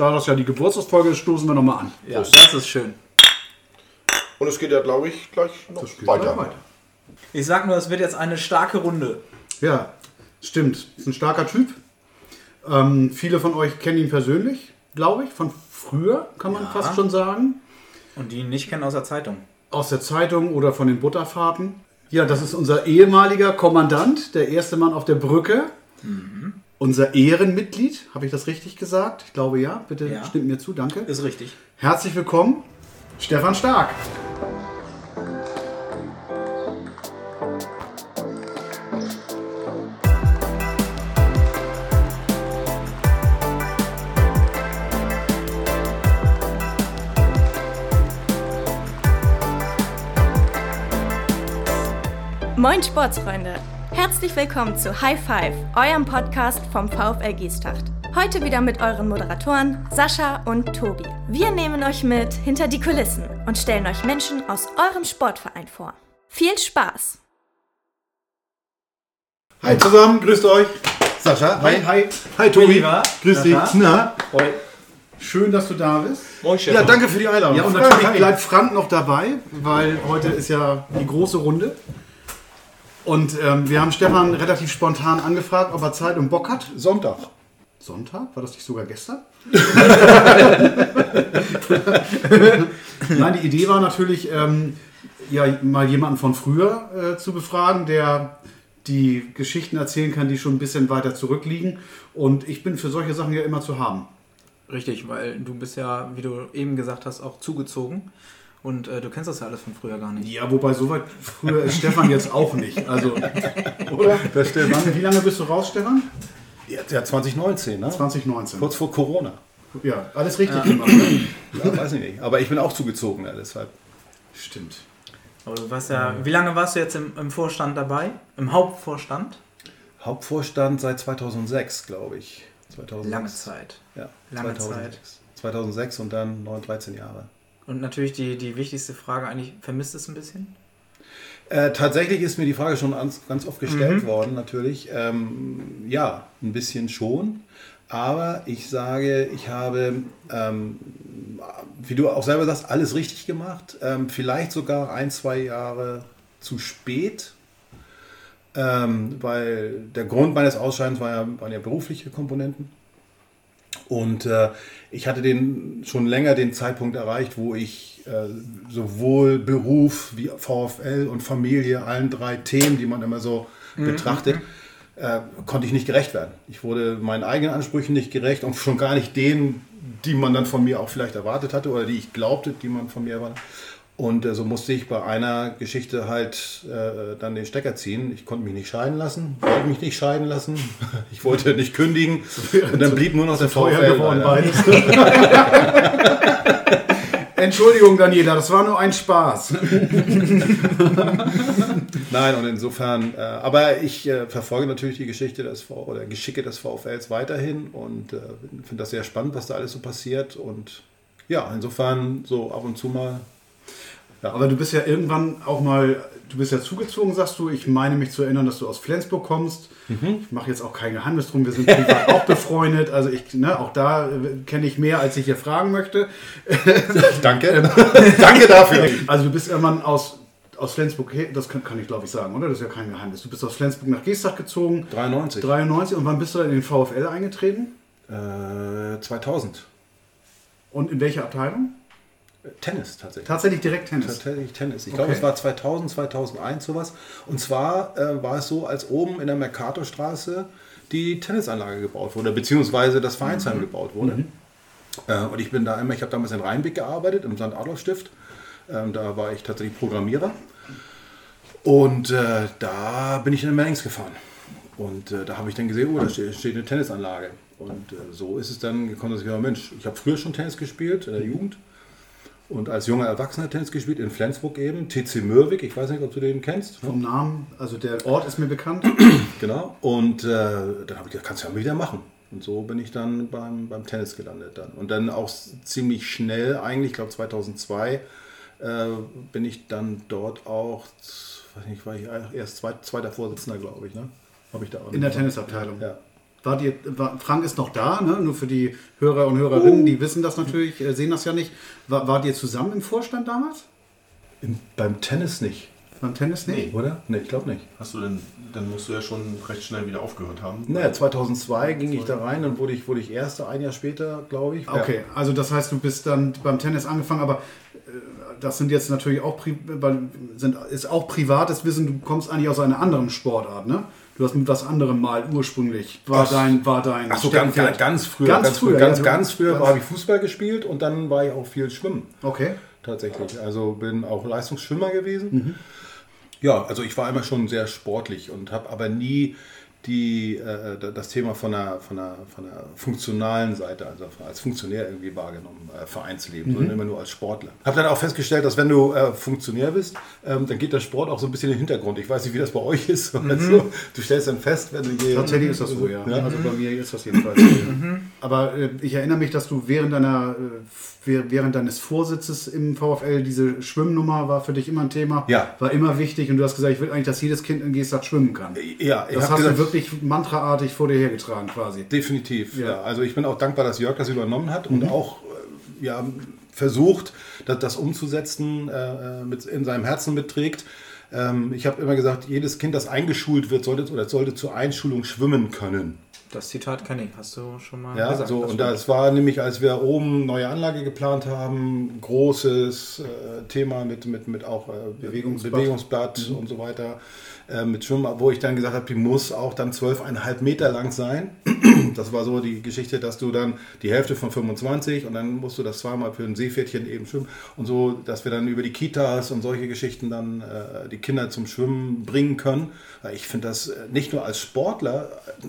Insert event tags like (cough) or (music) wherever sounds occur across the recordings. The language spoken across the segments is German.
da das ja die Geburtstagsfolge ist, stoßen wir nochmal an. Ja, das ist schön. Und es geht ja, glaube ich, gleich noch weiter. gleich Ich sag nur, es wird jetzt eine starke Runde. Ja, stimmt. Ist ein starker Typ. Ähm, viele von euch kennen ihn persönlich, glaube ich, von früher, kann man Ja. fast schon sagen. Und die ihn nicht kennen aus der Zeitung. Aus der Zeitung oder von den Butterfahrten. Ja, das ist unser ehemaliger Kommandant, der erste Mann auf der Brücke. Unser Ehrenmitglied, habe ich das richtig gesagt? Ich glaube ja. Bitte Ja. stimmt mir zu, danke. Ist richtig. Herzlich willkommen, Stefan Stark. Moin Sportsfreunde! Herzlich willkommen zu High Five, eurem Podcast vom VfL Giestacht. Heute wieder mit euren Moderatoren Sascha und Tobi. Wir nehmen euch mit hinter die Kulissen und stellen euch Menschen aus eurem Sportverein vor. Viel Spaß! Hi zusammen, grüßt euch. Sascha, hi, hi. Hi Tobi, lieber. grüß dich. Na, Hoi. schön, dass du da bist. Moin, Ja, danke für die Einladung. Ja, und natürlich hi. bleibt Frank noch dabei, weil heute ist ja die große Runde. Und ähm, wir haben Stefan relativ spontan angefragt, ob er Zeit und Bock hat. Sonntag. Sonntag? War das nicht sogar gestern? (laughs) Nein, die Idee war natürlich, ähm, ja, mal jemanden von früher äh, zu befragen, der die Geschichten erzählen kann, die schon ein bisschen weiter zurückliegen. Und ich bin für solche Sachen ja immer zu haben. Richtig, weil du bist ja, wie du eben gesagt hast, auch zugezogen. Und äh, du kennst das ja alles von früher gar nicht. Ja, wobei so weit früher ist Stefan jetzt auch nicht. Also, oder? Das stimmt. Wann, wie lange bist du raus, Stefan? Ja, ja, 2019, ne? 2019. Kurz vor Corona. Ja, alles richtig gemacht. ne? Ja, weiß ich nicht. Aber ich bin auch zugezogen, ja, deshalb. Stimmt. Aber du warst ja, wie lange warst du jetzt im, im Vorstand dabei? Im Hauptvorstand? Hauptvorstand seit 2006, glaube ich. 2006. Lange Zeit. Ja, Lange 2006. 2006 und dann 9, 13 Jahre. Und natürlich die, die wichtigste Frage eigentlich, vermisst es ein bisschen? Äh, tatsächlich ist mir die Frage schon ans, ganz oft gestellt worden, natürlich. Ähm, ja, ein bisschen schon. Aber ich sage, ich habe, ähm, wie du auch selber sagst, alles richtig gemacht. Ähm, vielleicht sogar ein, zwei Jahre zu spät. Ähm, weil der Grund meines Ausscheidens war ja, waren ja berufliche Komponenten. Und äh, ich hatte den schon länger den Zeitpunkt erreicht, wo ich äh, sowohl Beruf wie VfL und Familie, allen drei Themen, die man immer so betrachtet, äh, konnte ich nicht gerecht werden. Ich wurde meinen eigenen Ansprüchen nicht gerecht und schon gar nicht denen, die man dann von mir auch vielleicht erwartet hatte oder die ich glaubte, die man von mir erwartet. Und äh, so musste ich bei einer Geschichte halt äh, dann den Stecker ziehen. Ich konnte mich nicht scheiden lassen, wollte mich nicht scheiden lassen. (laughs) Ich wollte nicht kündigen. (laughs) Und dann blieb nur noch der Teuer VfL. geworden. (laughs) Entschuldigung, Daniela, das war nur ein Spaß. Nein, und insofern, äh, aber ich äh, verfolge natürlich die Geschichte des v oder Geschicke des VfLs weiterhin und äh, finde das sehr spannend, was da alles so passiert. Und ja, insofern so ab und zu mal. Aber du bist ja irgendwann auch mal, du bist ja zugezogen, sagst du. Ich meine mich zu erinnern, dass du aus Flensburg kommst. Ich mache jetzt auch kein Geheimnis drum, wir sind privat auch befreundet. Also ich, ne, auch da äh, kenne ich mehr, als ich hier fragen möchte. (laughs) Danke. (laughs) Danke dafür. Also du bist irgendwann aus, aus Flensburg, das kann, kann ich glaube ich sagen, oder? Das ist ja kein Geheimnis. Du bist aus Flensburg nach Geestach gezogen, 93. 93. Und wann bist du dann in den VfL eingetreten? Äh, 2000. Und in welche Abteilung? Tennis tatsächlich. Tatsächlich direkt Tennis. Tatsächlich Tennis. Ich glaube, Okay. es war 2000, 2001 sowas. Und zwar äh, war es so, als oben in der Mercatorstraße die Tennisanlage gebaut wurde, beziehungsweise das Vereinsheim gebaut wurde. Äh, und ich bin da immer, ich habe damals in Rheinbeck gearbeitet, im St. Adolf Stift. Ähm, da war ich tatsächlich Programmierer. Und äh, da bin ich in den Mannings gefahren. Und äh, da habe ich dann gesehen, oh, da steht, steht eine Tennisanlage. Und äh, so ist es dann gekommen, dass ich gesagt Mensch, ich habe früher schon Tennis gespielt, in der Jugend. Und als junger Erwachsener Tennis gespielt, in Flensburg eben, TC Mürwik, ich weiß nicht, ob du den kennst. Ne? Vom Namen, also der Ort ist mir bekannt. (clears throat) Genau. Und äh, dann habe ich gedacht, kannst du ja mal wieder machen. Und so bin ich dann beim, beim Tennis gelandet dann. Und dann auch ziemlich schnell, eigentlich, ich glaube 2002, äh, bin ich dann dort auch, weiß nicht, war ich erst zweit, zweiter Vorsitzender, glaube ich, ne? Habe ich da auch In der Tennisabteilung. Ja. Wart ihr, war, Frank ist noch da, ne? nur für die Hörer und Hörerinnen, die wissen das natürlich, äh, sehen das ja nicht. War, wart ihr zusammen im Vorstand damals? Im, beim Tennis nicht, Beim Tennis nicht? oder? Nee, ich glaube nicht. Hast du denn, dann musst du ja schon recht schnell wieder aufgehört haben. Naja, 2002 ging ich da rein, dann wurde ich, wurde ich Erster, ein Jahr später, glaube ich. Okay, also das heißt, du bist dann beim Tennis angefangen, aber äh, das sind jetzt natürlich auch, sind, ist auch privates Wissen, du kommst eigentlich aus einer anderen Sportart, ne? Du hast mit was anderem mal ursprünglich, war Ach, dein, war dein Ach so, ganz, ganz, ganz früher. Ganz Ganz, früher, früher, ganz, ja, ganz früher habe ich Fußball gespielt und dann war ich auch viel Schwimmen. Okay. Tatsächlich. Also bin auch Leistungsschwimmer gewesen. Mhm. Ja, also ich war immer schon sehr sportlich und habe aber nie die, äh, das Thema von einer, von, einer, von einer funktionalen Seite, also als Funktionär irgendwie wahrgenommen, äh, Vereinsleben, Mhm. sondern immer nur als Sportler. Habe dann auch festgestellt, dass wenn du äh, Funktionär bist, ähm, dann geht der Sport auch so ein bisschen in den Hintergrund. Ich weiß nicht, wie das bei euch ist. (laughs) Also, du stellst dann fest, wenn du hier... Mhm. Tatsächlich ist das so, ja. Ja. Also bei mir ist das jedenfalls (laughs) so. ja. Aber äh, ich erinnere mich, dass du während deiner äh, wäh- während deines Vorsitzes im VfL diese Schwimmnummer war für dich immer ein Thema. Ja. War immer wichtig und du hast gesagt, ich will eigentlich, dass jedes Kind in Gestadt schwimmen kann. Ja, ich Das hast gesagt, du wirklich mantraartig vor dir hergetragen quasi. Definitiv, Ja. ja. Also ich bin auch dankbar, dass Jörg das übernommen hat und auch äh, ja, versucht, das, das umzusetzen, äh, mit, in seinem Herzen mitträgt. Ähm, ich habe immer gesagt, jedes Kind, das eingeschult wird, sollte oder sollte zur Einschulung schwimmen können. Das Zitat kenne ich, hast du schon mal Ja, gesagt. so, das und das war nämlich, als wir oben neue Anlage geplant haben, großes äh, Thema mit, mit, mit auch äh, Bewegungsblatt. Bewegungsblatt und so weiter, äh, mit Schwimmen, wo ich dann gesagt habe, die muss auch dann 12,5 Meter lang sein. (clears throat) Das war so die Geschichte, dass du dann die Hälfte von 25 und dann musst du das zweimal für ein Seepferdchen eben schwimmen und so, dass wir dann über die Kitas und solche Geschichten dann äh, die Kinder zum Schwimmen bringen können. Ich finde das äh, nicht nur als Sportler, äh,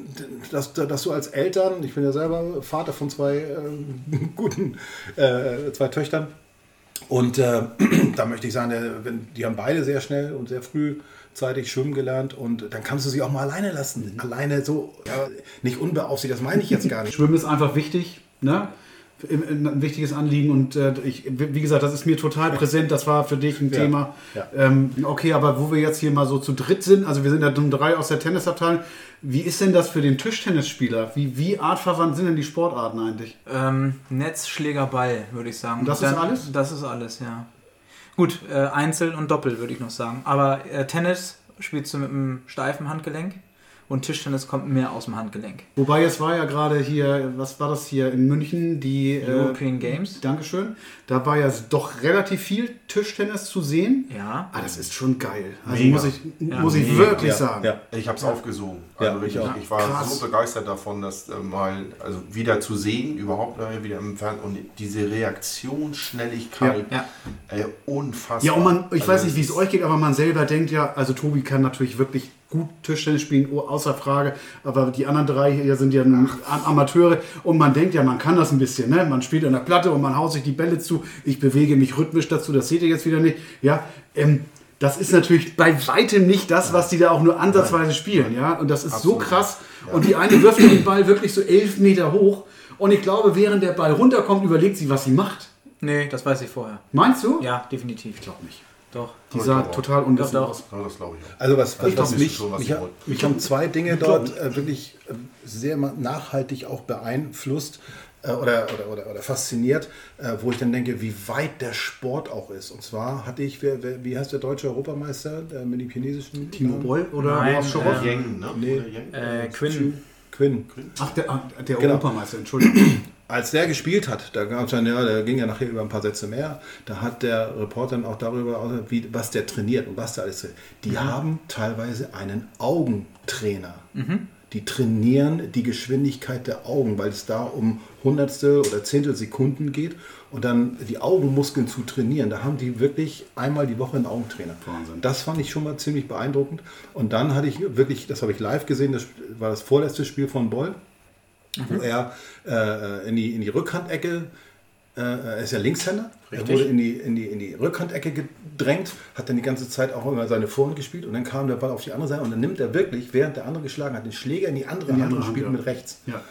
dass, dass du als Eltern, ich bin ja selber Vater von zwei äh, (laughs) guten, äh, zwei Töchtern, und (clears throat) da möchte ich sagen, die haben beide sehr schnell und sehr frühzeitig schwimmen gelernt und dann kannst du sie auch mal alleine lassen. Alleine so, ja, nicht unbeaufsichtigt, das meine ich jetzt gar nicht. Schwimmen ist einfach wichtig, ne? Ein wichtiges Anliegen und äh, ich, wie gesagt, das ist mir total präsent. Das war für dich ein Ja, Thema. ja. Ähm, okay, aber wo wir jetzt hier mal so zu dritt sind, also wir sind ja nun drei aus der Tennisabteilung. Wie ist denn das für den Tischtennisspieler? Wie, wie artverwandt sind denn die Sportarten eigentlich? Ähm, Netz, Schläger, Ball, würde ich sagen. Und das ist alles? Das ist alles, ja. Gut, äh, Einzel und Doppel, würde ich noch sagen. Aber äh, Tennis spielst du mit einem steifen Handgelenk und Tischtennis kommt mehr aus dem Handgelenk. Wobei es war ja gerade hier, was war das hier in München, die äh, European Games. Dankeschön. Da war ja doch relativ viel Tischtennis zu sehen. Ja. Ah, das ist schon geil. Also Mega. muss ich, Ja, muss ich mega. wirklich Ja, sagen. ja. Ich habe es aufgesogen. Ja, Also ich auch. ich war Krass. so begeistert davon, das äh, mal also wieder zu sehen, überhaupt wieder im Fernsehen und diese Reaktionsschnelligkeit, Ja. Ey, unfassbar. Ja, und man, ich Also weiß nicht, wie es euch geht, aber man selber denkt ja, also Tobi kann natürlich wirklich gut Tischtennis spielen, oh, außer Frage, aber die anderen drei hier sind ja Am- Amateure und man denkt ja, man kann das ein bisschen, ne? Man spielt an der Platte und man haut sich die Bälle zu, ich bewege mich rhythmisch dazu, das seht ihr jetzt wieder nicht, ja, ähm, das ist natürlich bei weitem nicht das, was die da auch nur ansatzweise spielen, ja, und das ist so Absolut. krass und die eine wirft den Ball wirklich so elf Meter hoch und ich glaube, während der Ball runterkommt, überlegt sie, was sie macht. Nee, das weiß ich vorher. Meinst du? Ja, definitiv. Ich glaube nicht. Doch. Die sah total unwissen doch. aus. Ja, das glaube ich auch. Also was, was, was das mich, ist schon, was mich, mich haben zwei Dinge dort äh, wirklich äh, sehr ma- nachhaltig auch beeinflusst äh, oder, oder, oder, oder fasziniert, äh, wo ich dann denke, wie weit der Sport auch ist. Und zwar hatte ich, wer, wer, wie heißt der deutsche Europameister der mit dem chinesischen Timo? Boll oder Nein, Horst Schorroff? äh, Yang, ne? Nee. Oder Yang? Äh, Quinn. Quinn. Ach, der, der Genau. Europameister, Entschuldigung. Als der gespielt hat, da gab es dann, ja, der ging ja nachher über ein paar Sätze mehr, da hat der Reporter dann auch darüber, wie, was der trainiert und was da alles trainiert. Die haben teilweise einen Augentrainer. Die trainieren die Geschwindigkeit der Augen, weil es da um Hundertstel oder Zehntel Sekunden geht und dann die Augenmuskeln zu trainieren. Da haben die wirklich einmal die Woche einen Augentrainer. Wahnsinn. Das fand ich schon mal ziemlich beeindruckend. Und dann hatte ich wirklich, das habe ich live gesehen, das war das vorletzte Spiel von Boll wo er äh, in, die, in die Rückhandecke, äh, er ist ja Linkshänder, er Richtig. wurde in die, in, die, in die Rückhandecke gedrängt, hat dann die ganze Zeit auch immer seine Vorhand gespielt und dann kam der Ball auf die andere Seite und dann nimmt er wirklich, während der andere geschlagen hat, den Schläger in die andere In die Hand andere und spielt Hand, ja. mit rechts. Ja.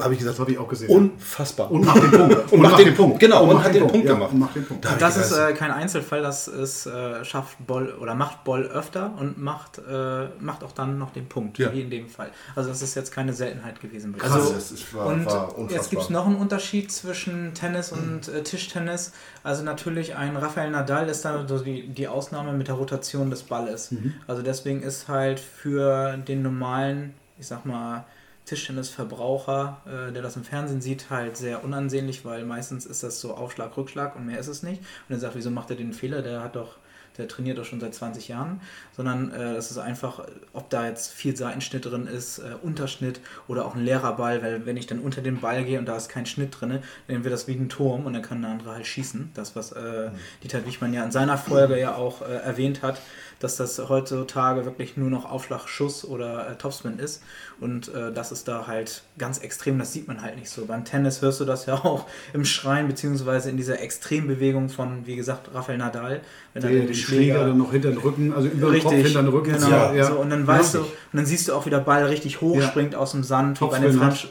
Habe ich gesagt, habe ich auch gesehen. unfassbar. Und macht den Punkt. Und macht den Punkt. Genau, und hat den Punkt ja, gemacht. und macht den Punkt. Da Das ist äh, kein Einzelfall, das ist, äh, schafft Boll oder macht Boll öfter und macht, äh, macht auch dann noch den Punkt, Ja. wie in dem Fall. Also das ist jetzt keine Seltenheit gewesen. Krass, Also, das ist, war, und war unfassbar. jetzt gibt es noch einen Unterschied zwischen Tennis und äh, Tischtennis. Also natürlich ein Rafael Nadal ist da so die, die Ausnahme mit der Rotation des Balles. Also deswegen ist halt für den normalen, ich sag mal, Tischtennisverbraucher, äh, der das im Fernsehen sieht, halt sehr unansehnlich, weil meistens ist das so Aufschlag, Rückschlag und mehr ist es nicht. Und er sagt, wieso macht er den Fehler? Der hat doch, der trainiert doch schon seit 20 Jahren, sondern äh, das ist einfach, ob da jetzt viel Seitenschnitt drin ist, äh, Unterschnitt oder auch ein leerer Ball, weil wenn ich dann unter den Ball gehe und da ist kein Schnitt drin, dann wird das wie ein Turm und dann kann der andere halt schießen. Das, was äh, Dieter Wichmann ja in seiner Folge ja auch äh, erwähnt hat, dass das heutzutage wirklich nur noch Aufschlag, Schuss oder äh, Topspin ist. Und äh, das ist da halt ganz extrem, das sieht man halt nicht so. Beim Tennis hörst du das ja auch im Schreien, beziehungsweise in dieser Extrembewegung von, wie gesagt, Rafael Nadal. Wenn er Den, den Schläger dann noch hinter den Rücken, also über den Kopf, Richtig, hinter den Rücken. genau. Ja, ja. So, und dann weißt du, Ja. und dann siehst du auch, wie der Ball richtig hoch springt aus dem Sand, wie bei den. French,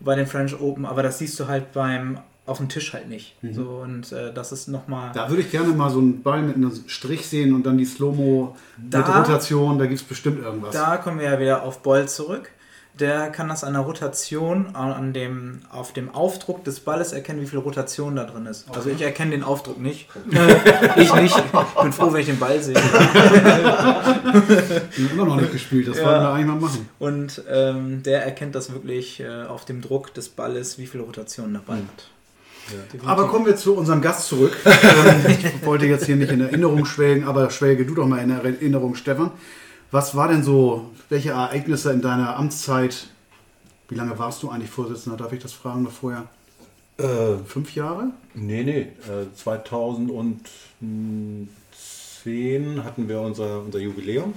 bei den French Open, aber das siehst du halt beim auf dem Tisch halt nicht. Mhm. So, und äh, das ist nochmal. Da würde ich gerne mal so einen Ball mit einem Strich sehen und dann die Slow-Mo mit Da- Rotation, da gibt es bestimmt irgendwas. Da kommen wir ja wieder auf Boll zurück. Der kann das an der Rotation, an- dem, auf dem Aufdruck des Balles erkennen, wie viel Rotation da drin ist. Also ich erkenne den Aufdruck nicht. (laughs) (laughs) ich nicht. Ich bin froh, wenn ich den Ball sehe. Ich immer noch nicht gespielt, das Ja. wollen wir eigentlich mal machen. Und ähm, der erkennt das wirklich äh, auf dem Druck des Balles, wie viel Rotation der Ball hat. Definitiv. Aber kommen wir zu unserem Gast zurück. (laughs) ähm, ich wollte jetzt hier nicht in Erinnerung schwelgen, aber schwelge du doch mal in Erinnerung, Stefan. Was war denn so, welche Ereignisse in deiner Amtszeit, wie lange warst du eigentlich Vorsitzender, darf ich das fragen noch vorher? Äh, Fünf Jahre? nee, nee. Äh, 2010 hatten wir unser, unser Jubiläum.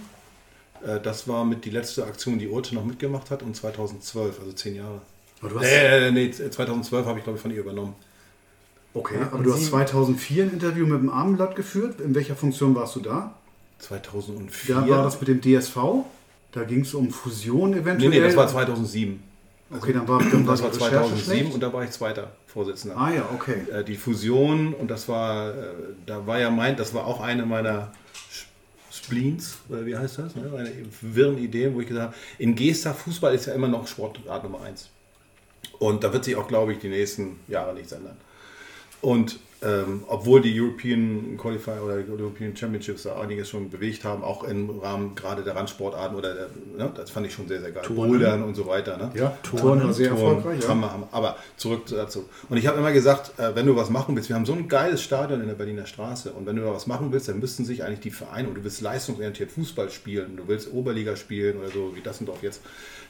Äh, das war mit die letzte Aktion, die Urte noch mitgemacht hat und 2012, also zehn Jahre. Aber du hast, Nee, nee, nee, 2012 habe ich glaube ich von ihr übernommen. okay, aber du hast 2004 ein Interview mit dem Abendblatt geführt. In welcher Funktion warst du da? 2004. Da war das mit dem DSV. Da ging es um Fusion nee, eventuell. nee, das war 2007. Okay, dann war, dann war Das war die Recherche 2007 schlecht. und da war ich zweiter Vorsitzender. Ah ja, okay. Äh, die Fusion und das war, äh, da war ja mein, das war auch eine meiner Spleens, oder wie heißt das? Ne? Meine wirren Ideen, wo ich gesagt habe, in Gesta Fußball ist ja immer noch Sportart Nummer eins. Und da wird sich auch, glaube ich, die nächsten Jahre nichts ändern. Und ähm, obwohl die European Qualifier oder die European Championships da einiges schon bewegt haben, auch im Rahmen gerade der Randsportarten oder der, ne, das fand ich schon sehr, sehr geil. Turnen. Bouldern und so weiter. Ne? Ja, Touren war sehr Turnen, erfolgreich. Ja. Hammer, Hammer. Aber zurück dazu. Und ich habe immer gesagt, äh, wenn du was machen willst, wir haben so ein geiles Stadion in der Berliner Straße und wenn du da was machen willst, dann müssten sich eigentlich die Vereine und du willst leistungsorientiert Fußball spielen, du willst Oberliga spielen oder so wie Dassendorf jetzt,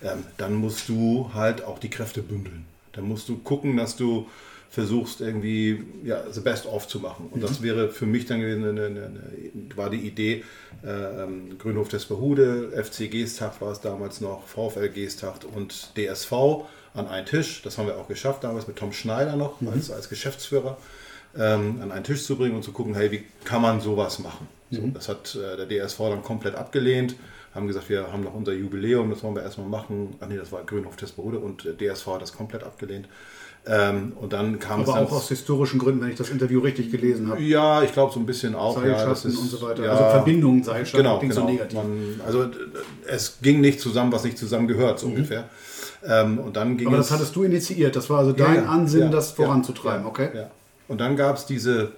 ähm, dann musst du halt auch die Kräfte bündeln. Dann musst du gucken, dass du versuchst irgendwie ja, the best of zu machen. Und das wäre für mich dann gewesen, eine, eine, eine, war die Idee, äh, ähm, Grünhof Desperhude, FC Geesthacht war es damals noch, VfL Geesthacht und DSV an einen Tisch. Das haben wir auch geschafft damals mit Tom Schneider noch als, als Geschäftsführer ähm, an einen Tisch zu bringen und zu gucken, hey, wie kann man sowas machen? So, das hat äh, der DSV dann komplett abgelehnt, haben gesagt, wir haben noch unser Jubiläum, das wollen wir erstmal machen. Ach nee, das war Grünhof Tesperode und der DSV hat das komplett abgelehnt. Ähm, und dann kam Aber es dann, auch aus historischen Gründen, wenn ich das Interview richtig gelesen habe. ja, ich glaube so ein bisschen auch. Ja, Seilschaften ist, und so weiter. Ja, also Verbindungen, Seilschaften, Genau, genau. so negativ. Man, also äh, es ging nicht zusammen, was nicht zusammen gehört, so ungefähr. Ähm, und dann ging Mhm. Aber das hattest du initiiert. Das war also Ja, dein ja, Ansinnen, ja, das ja, voranzutreiben, ja, okay? Ja. Und dann gab es diese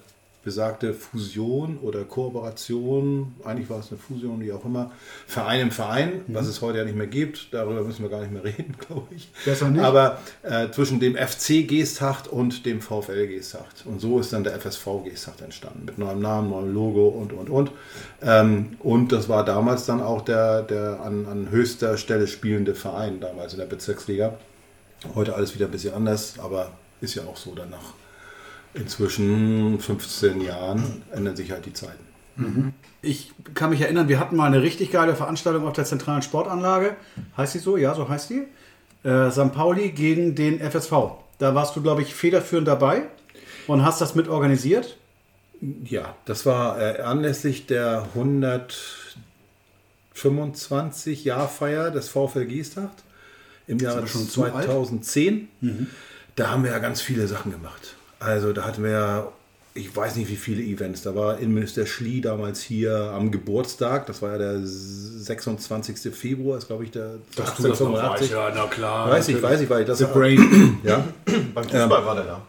besagte Fusion oder Kooperation, eigentlich war es eine Fusion, wie auch immer, Verein im Verein, Mhm. was es heute ja nicht mehr gibt, darüber müssen wir gar nicht mehr (laughs) reden, glaube ich. Besser nicht. Aber äh, zwischen dem FC Geesthacht und dem VfL Geesthacht. Und so ist dann der FSV Geesthacht entstanden, mit neuem Namen, neuem Logo und, und, und. Ähm, und das war damals dann auch der, der an, an höchster Stelle spielende Verein, damals in der Bezirksliga. Heute alles wieder ein bisschen anders, aber ist ja auch so danach. Inzwischen 15 Jahren ändern sich halt die Zeiten. Ich kann mich erinnern, wir hatten mal eine richtig geile Veranstaltung auf der zentralen Sportanlage. Heißt die so? Ja, so heißt die. Äh, St. Pauli gegen den FSV. Da warst du, glaube ich, federführend dabei und hast das mit organisiert. Ja, das war äh, anlässlich der 125 Jahrfeier des VfL Giestacht im alt? 2010. Da haben wir ja ganz viele Sachen gemacht. Also da hatten wir ja, ich weiß nicht wie viele Events. Da war Innenminister Schlie damals hier am Geburtstag. Das war ja der 26. Februar, ist glaube ich der Dass du das noch weißt, ja, na klar. Weiß ich, weiß ich, weil ich das The Brain. (clears throat) Ja. Beim Fußball war der da.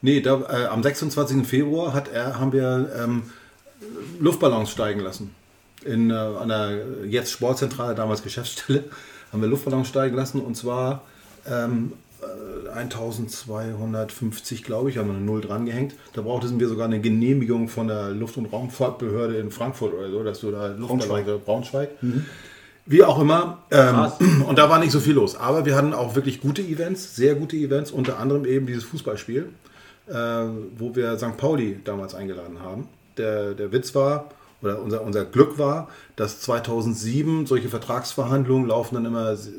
Nee, da, äh, am 26. Februar hat er, haben wir ähm, Luftballons steigen lassen. In, äh, an der jetzt Sportzentrale, damals Geschäftsstelle, haben wir Luftballons steigen lassen und zwar ähm, äh, 1250, glaube ich, haben wir eine Null dran gehängt. Da brauchten wir sogar eine Genehmigung von der Luft- und Raumfahrtbehörde in Frankfurt oder so, dass du da Luftballons Braunschweig. Wie auch immer. Ähm, (clears throat) und da war nicht so viel los. Aber wir hatten auch wirklich gute Events, sehr gute Events, unter anderem eben dieses Fußballspiel, äh, wo wir St. Pauli damals eingeladen haben. Der, der Witz war, oder unser, unser Glück war, dass 2007 solche Vertragsverhandlungen laufen dann immer se-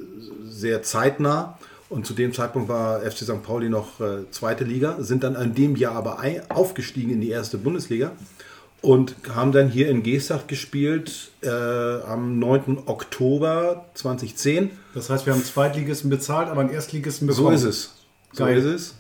sehr zeitnah. Und zu dem Zeitpunkt war FC St. Pauli noch äh, zweite Liga, sind dann in dem Jahr aber ein, aufgestiegen in die erste Bundesliga und haben dann hier in Geesthacht gespielt äh, am 9. Oktober 2010. Das heißt, wir haben Zweitligisten bezahlt, aber einen Erstligisten So bekommen. ist es. So Geil. ist es.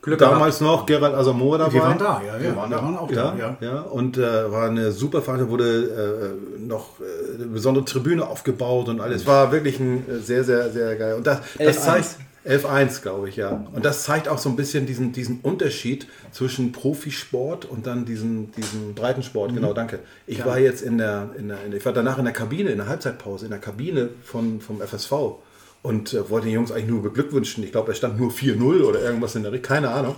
Glück Damals noch Gerald Asamoah dabei. Wir waren da, ja, ja. Wir waren waren, da. auch Ja, da, ja. ja. und äh, war eine super Veranstaltung, wurde äh, noch äh, eine besondere Tribüne aufgebaut und alles. War wirklich ein äh, sehr, sehr, sehr geil. Und das, das 11-1. zeigt 11-1, glaube ich, ja. Und das zeigt auch so ein bisschen diesen, diesen Unterschied zwischen Profisport und dann diesen, diesen Breitensport. Genau, danke. Ich war jetzt in der, in der, in der, ich war danach in der Kabine, in der Halbzeitpause, in der Kabine von, vom FSV und äh, wollte den Jungs eigentlich nur beglückwünschen. Ich glaube, da stand nur 4-0 oder irgendwas in der Richtung, keine Ahnung.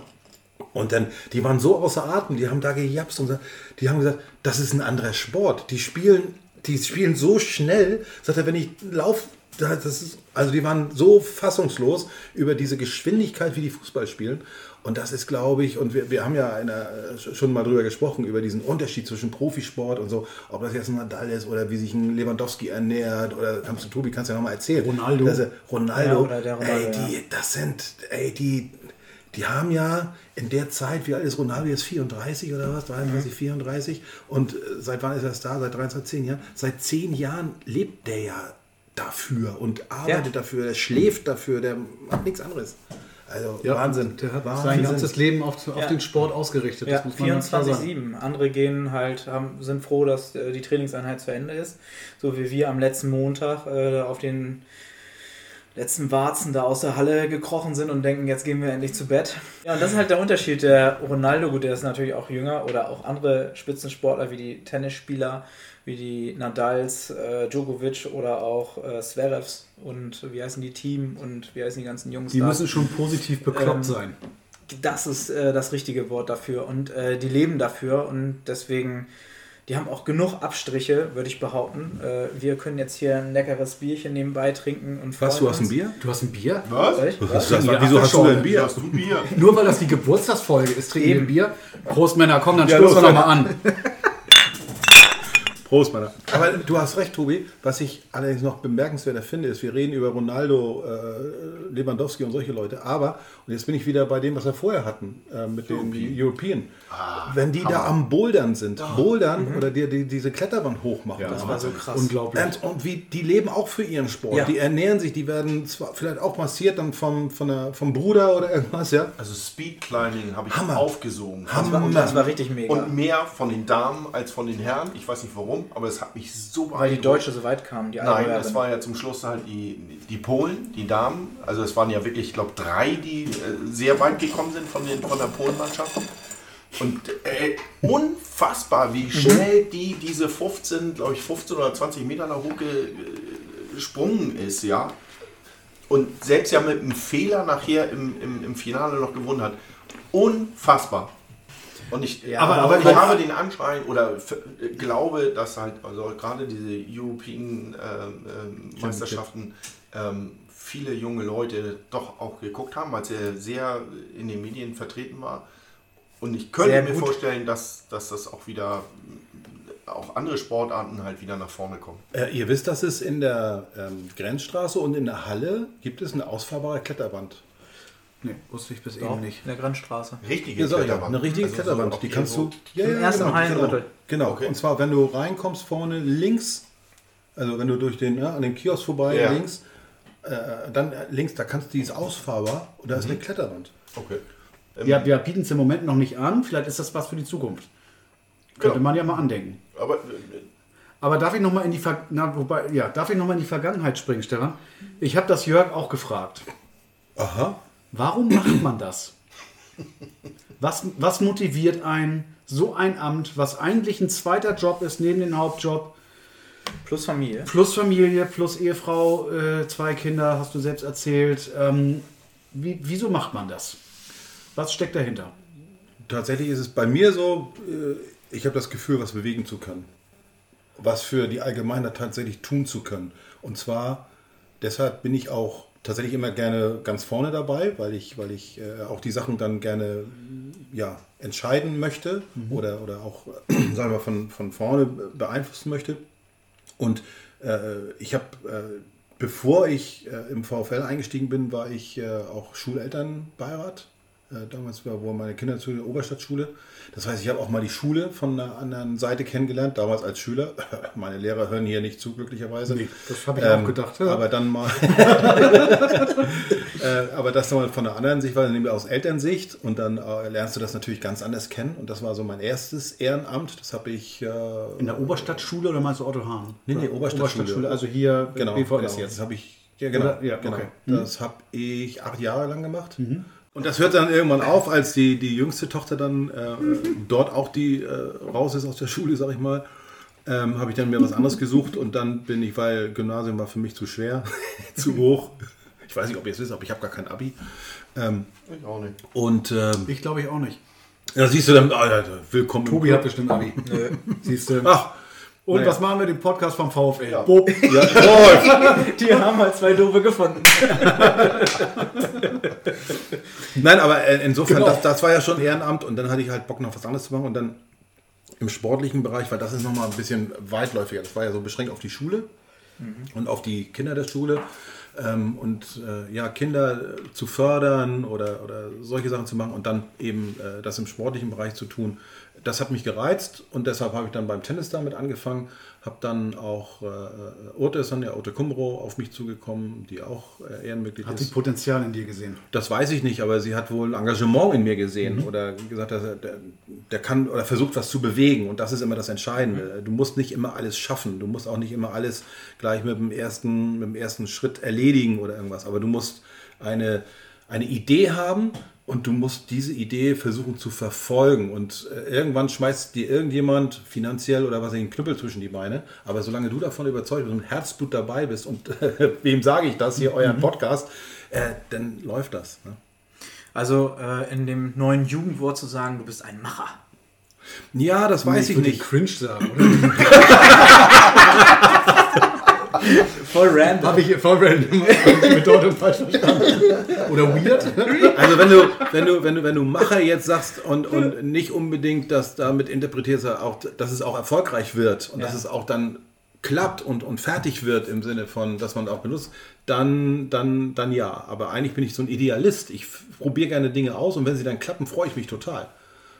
Und dann, die waren so außer Atem, die haben da gejapst und gesagt- die haben gesagt, das ist ein anderer Sport. Die spielen, die spielen so schnell, sagt er, wenn ich laufe, das ist, also die waren so fassungslos über diese Geschwindigkeit, wie die Fußball spielen. Und das ist, glaube ich, und wir, wir haben ja in der, schon mal drüber gesprochen, über diesen Unterschied zwischen Profisport und so, ob das jetzt ein Nadal ist oder wie sich ein Lewandowski ernährt oder kannst du, Tobi, kannst du ja nochmal erzählen. Ronaldo. Er, Ronaldo, Ja, oder der Ronaldo, ey, die, das sind, ey, die, die haben ja in der Zeit, wie alt ist Ronaldo jetzt 34 oder was? 33, 34 und äh, seit wann ist er da? Seit 23, 10 Jahren? Seit 10 Jahren lebt der ja dafür und arbeitet Ja. dafür, der schläft dafür, der macht nichts anderes. Also Ja, Wahnsinn. Der hat Wahnsinn. sein ganzes Leben auf, auf Ja. den Sport ausgerichtet. Ja, das muss man ganz klar sagen. 24-7. Andere gehen halt, haben, sind froh, dass äh, die Trainingseinheit zu Ende ist. So wie wir am letzten Montag äh, auf den letzten Warzen da aus der Halle gekrochen sind und denken, jetzt gehen wir endlich zu Bett. Ja, und das ist halt der Unterschied. Der Ronaldo, gut, der ist natürlich auch jünger oder auch andere Spitzensportler wie die Tennisspieler, wie die Nadals, äh, Djokovic oder auch äh, Zverevs und wie heißen die Team und wie heißen die ganzen Jungs Die da? müssen schon positiv bekloppt Ähm, sein. Das ist äh, das richtige Wort dafür. Und äh, die leben dafür und deswegen, die haben auch genug Abstriche, würde ich behaupten. Äh, wir können jetzt hier ein leckeres Bierchen nebenbei trinken und Was, du hast ein. Bier? Du hast ein Bier? Was? Was, Was? das, Ja, wieso hast du denn Bier? Hast du Bier? Nur weil das die Geburtstagsfolge ist, trinken wir ein Bier. Prost, Männer, komm, dann Ja, stoßen wir nochmal an. (laughs) Prost, meiner. Aber du hast recht, Tobi. Was ich allerdings noch bemerkenswerter finde, ist, wir reden über Ronaldo, äh, Lewandowski und solche Leute. Aber, und jetzt bin ich wieder bei dem, was wir vorher hatten, äh, mit den European. Wenn die da am Bouldern sind, Bouldern oder die, die diese Kletterwand hochmachen, das war so krass. Unglaublich. Und, und wie, die leben auch für ihren Sport. Ja. Die ernähren sich, die werden zwar vielleicht auch massiert dann vom, von der, vom Bruder oder irgendwas, ja. Also Speedclimbing habe ich Hammer. aufgesogen. Hammer. Und das war richtig mega. Und mehr von den Damen als von den Herren. Ich weiß nicht warum, aber es hat mich so weil die beeindruckt. Deutsche so weit kamen. Die Nein, es war ja zum Schluss halt die, die Polen, die Damen. Also es waren ja wirklich, ich glaube, drei, die äh, sehr weit gekommen sind von, den, von der Polenmannschaft. Und äh, unfassbar, wie schnell die diese 15, glaube ich, 15 oder 20 Meter da hochgesprungen ist, ja. Und selbst ja mit einem Fehler nachher im, im, im Finale noch gewonnen hat. Unfassbar. Und ich, Ja, aber, aber aber ich habe den Anschein oder glaube, dass halt also gerade diese European ähm, ähm, Meisterschaften ähm, viele junge Leute doch auch geguckt haben, weil sie sehr in den Medien vertreten war. Und ich könnte Sehr mir gut. vorstellen, dass, dass das auch wieder auch andere Sportarten halt wieder nach vorne kommen. Äh, ihr wisst, dass es in der ähm, Grenzstraße und in der Halle gibt es eine ausfahrbare Kletterwand. Nee, wusste ich bis Doch, eben nicht. in der Grenzstraße. Richtige Ja, ja, Kletterwand. eine richtige Also so Kletterwand. auch die hier kannst so- du. Ja, Im ersten genau, Hallendrittel. Genau. genau. Okay. Und zwar, wenn du reinkommst vorne links, also wenn du durch den, ja, an dem Kiosk vorbei Ja. links, äh, dann links, da kannst du dieses ausfahrbar und da ist eine Kletterwand. Okay. Ja, wir bieten es im Moment noch nicht an. Vielleicht ist das was für die Zukunft. Könnte Ja. man ja mal andenken. Aber äh, Aber darf ich nochmal in die Ver Na, wobei, ja, darf ich noch mal in die Vergangenheit springen, Stefan? Ich habe das Jörg auch gefragt. Aha. Warum macht man das? Was, was motiviert einen, so ein Amt, was eigentlich ein zweiter Job ist neben dem Hauptjob, Plus Familie. plus Familie, plus Ehefrau, äh, zwei Kinder, hast du selbst erzählt. Ähm, wie, wieso macht man das? Was steckt dahinter? Tatsächlich ist es bei mir so, äh, ich habe das Gefühl, was bewegen zu können. Was für die Allgemeinheit tatsächlich tun zu können. Und zwar, deshalb bin ich auch tatsächlich immer gerne ganz vorne dabei, weil ich, weil ich äh, auch die Sachen dann gerne ja, entscheiden möchte oder, oder auch, äh, (clears throat) sagen wir, von, von vorne beeinflussen möchte. Und äh, ich habe, äh, bevor ich äh, im VfL eingestiegen bin, war ich äh, auch Schulelternbeirat. Äh, damals war wo meine Kinder zur Oberstadtschule. Das heißt, ich habe auch mal die Schule von einer anderen Seite kennengelernt, damals als Schüler. (laughs) Meine Lehrer hören hier nicht zu, glücklicherweise. Nee, das habe ich Ähm, auch gedacht. Ja. Aber dann mal. (laughs) äh, aber das dann mal von der anderen Sichtweise, nämlich aus Elternsicht. Und dann äh, lernst du das natürlich ganz anders kennen. Und das war so mein erstes Ehrenamt. Das habe ich. In der Oberstadtschule oder meinst du Otto Hahn? Nee, nee, Oder Oberstadtschule. Also hier genau, BVS jetzt. Das habe ich. Ja, genau. Oder? Ja, genau. okay. Mhm. Das habe ich acht Jahre lang gemacht. Und das hört dann irgendwann auf, als die, die jüngste Tochter dann äh, dort auch die äh, raus ist aus der Schule, sag ich mal. Ähm, habe ich dann mir was anderes gesucht und dann bin ich, weil Gymnasium war für mich zu schwer, (laughs) zu hoch. Ich weiß nicht, ob ihr es wisst, aber ich habe gar kein Abi. Ähm, ich auch nicht. und ähm, Ich glaube ich auch nicht. da siehst du dann, ja, willkommen. Tobi hat bestimmt Abi. (laughs) Siehst du. Ach, Und naja. was machen wir den Podcast vom VfL? Ja. Bob. ja. (laughs) Die haben halt zwei Doofe gefunden. (laughs) Nein, aber äh, insofern, Genau. das, das war ja schon Ehrenamt und dann hatte ich halt Bock noch was anderes zu machen und dann im sportlichen Bereich, weil das ist nochmal ein bisschen weitläufiger. Das war ja so beschränkt auf die Schule und auf die Kinder der Schule. Ähm, und äh, ja, Kinder äh, zu fördern oder, oder solche Sachen zu machen und dann eben äh, das im sportlichen Bereich zu tun, das hat mich gereizt und deshalb habe ich dann beim Tennis damit angefangen. Habe dann auch, äh, Urte ist dann ja Urte Kumro auf mich zugekommen, die auch äh, Ehrenmitglied Hat ist. sie Potenzial in dir gesehen? Das weiß ich nicht, aber sie hat wohl Engagement in mir gesehen oder gesagt, dass er, der, der kann oder versucht was zu bewegen und das ist immer das Entscheidende. Du musst nicht immer alles schaffen, du musst auch nicht immer alles gleich mit dem ersten, mit dem ersten Schritt erledigen oder irgendwas, aber du musst eine, eine Idee haben und du musst diese Idee versuchen zu verfolgen und äh, irgendwann schmeißt dir irgendjemand finanziell oder was ich einen Knüppel zwischen die Beine, aber solange du davon überzeugt bist und Herzblut dabei bist und (laughs) wem sage ich das hier, euren Podcast, äh, dann läuft das. Ne? Also äh, in dem neuen Jugendwort zu sagen, du bist ein Macher. Ja, das weiß ich würde nicht. cringe sagen, oder? (laughs) (laughs) Voll random. Habe ich voll random die Bedeutung falsch verstanden. Oder weird? Also wenn du, wenn du, wenn du, wenn du Macher jetzt sagst und, und nicht unbedingt das damit interpretierst, auch, dass es auch erfolgreich wird und dass Ja. es auch dann klappt und, und fertig wird im Sinne von, dass man auch benutzt, dann, dann, dann ja. Aber eigentlich bin ich so ein Idealist. Ich probiere gerne Dinge aus und wenn sie dann klappen, freue ich mich total.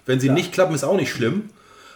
Wenn sie nicht klappen, ist auch nicht schlimm.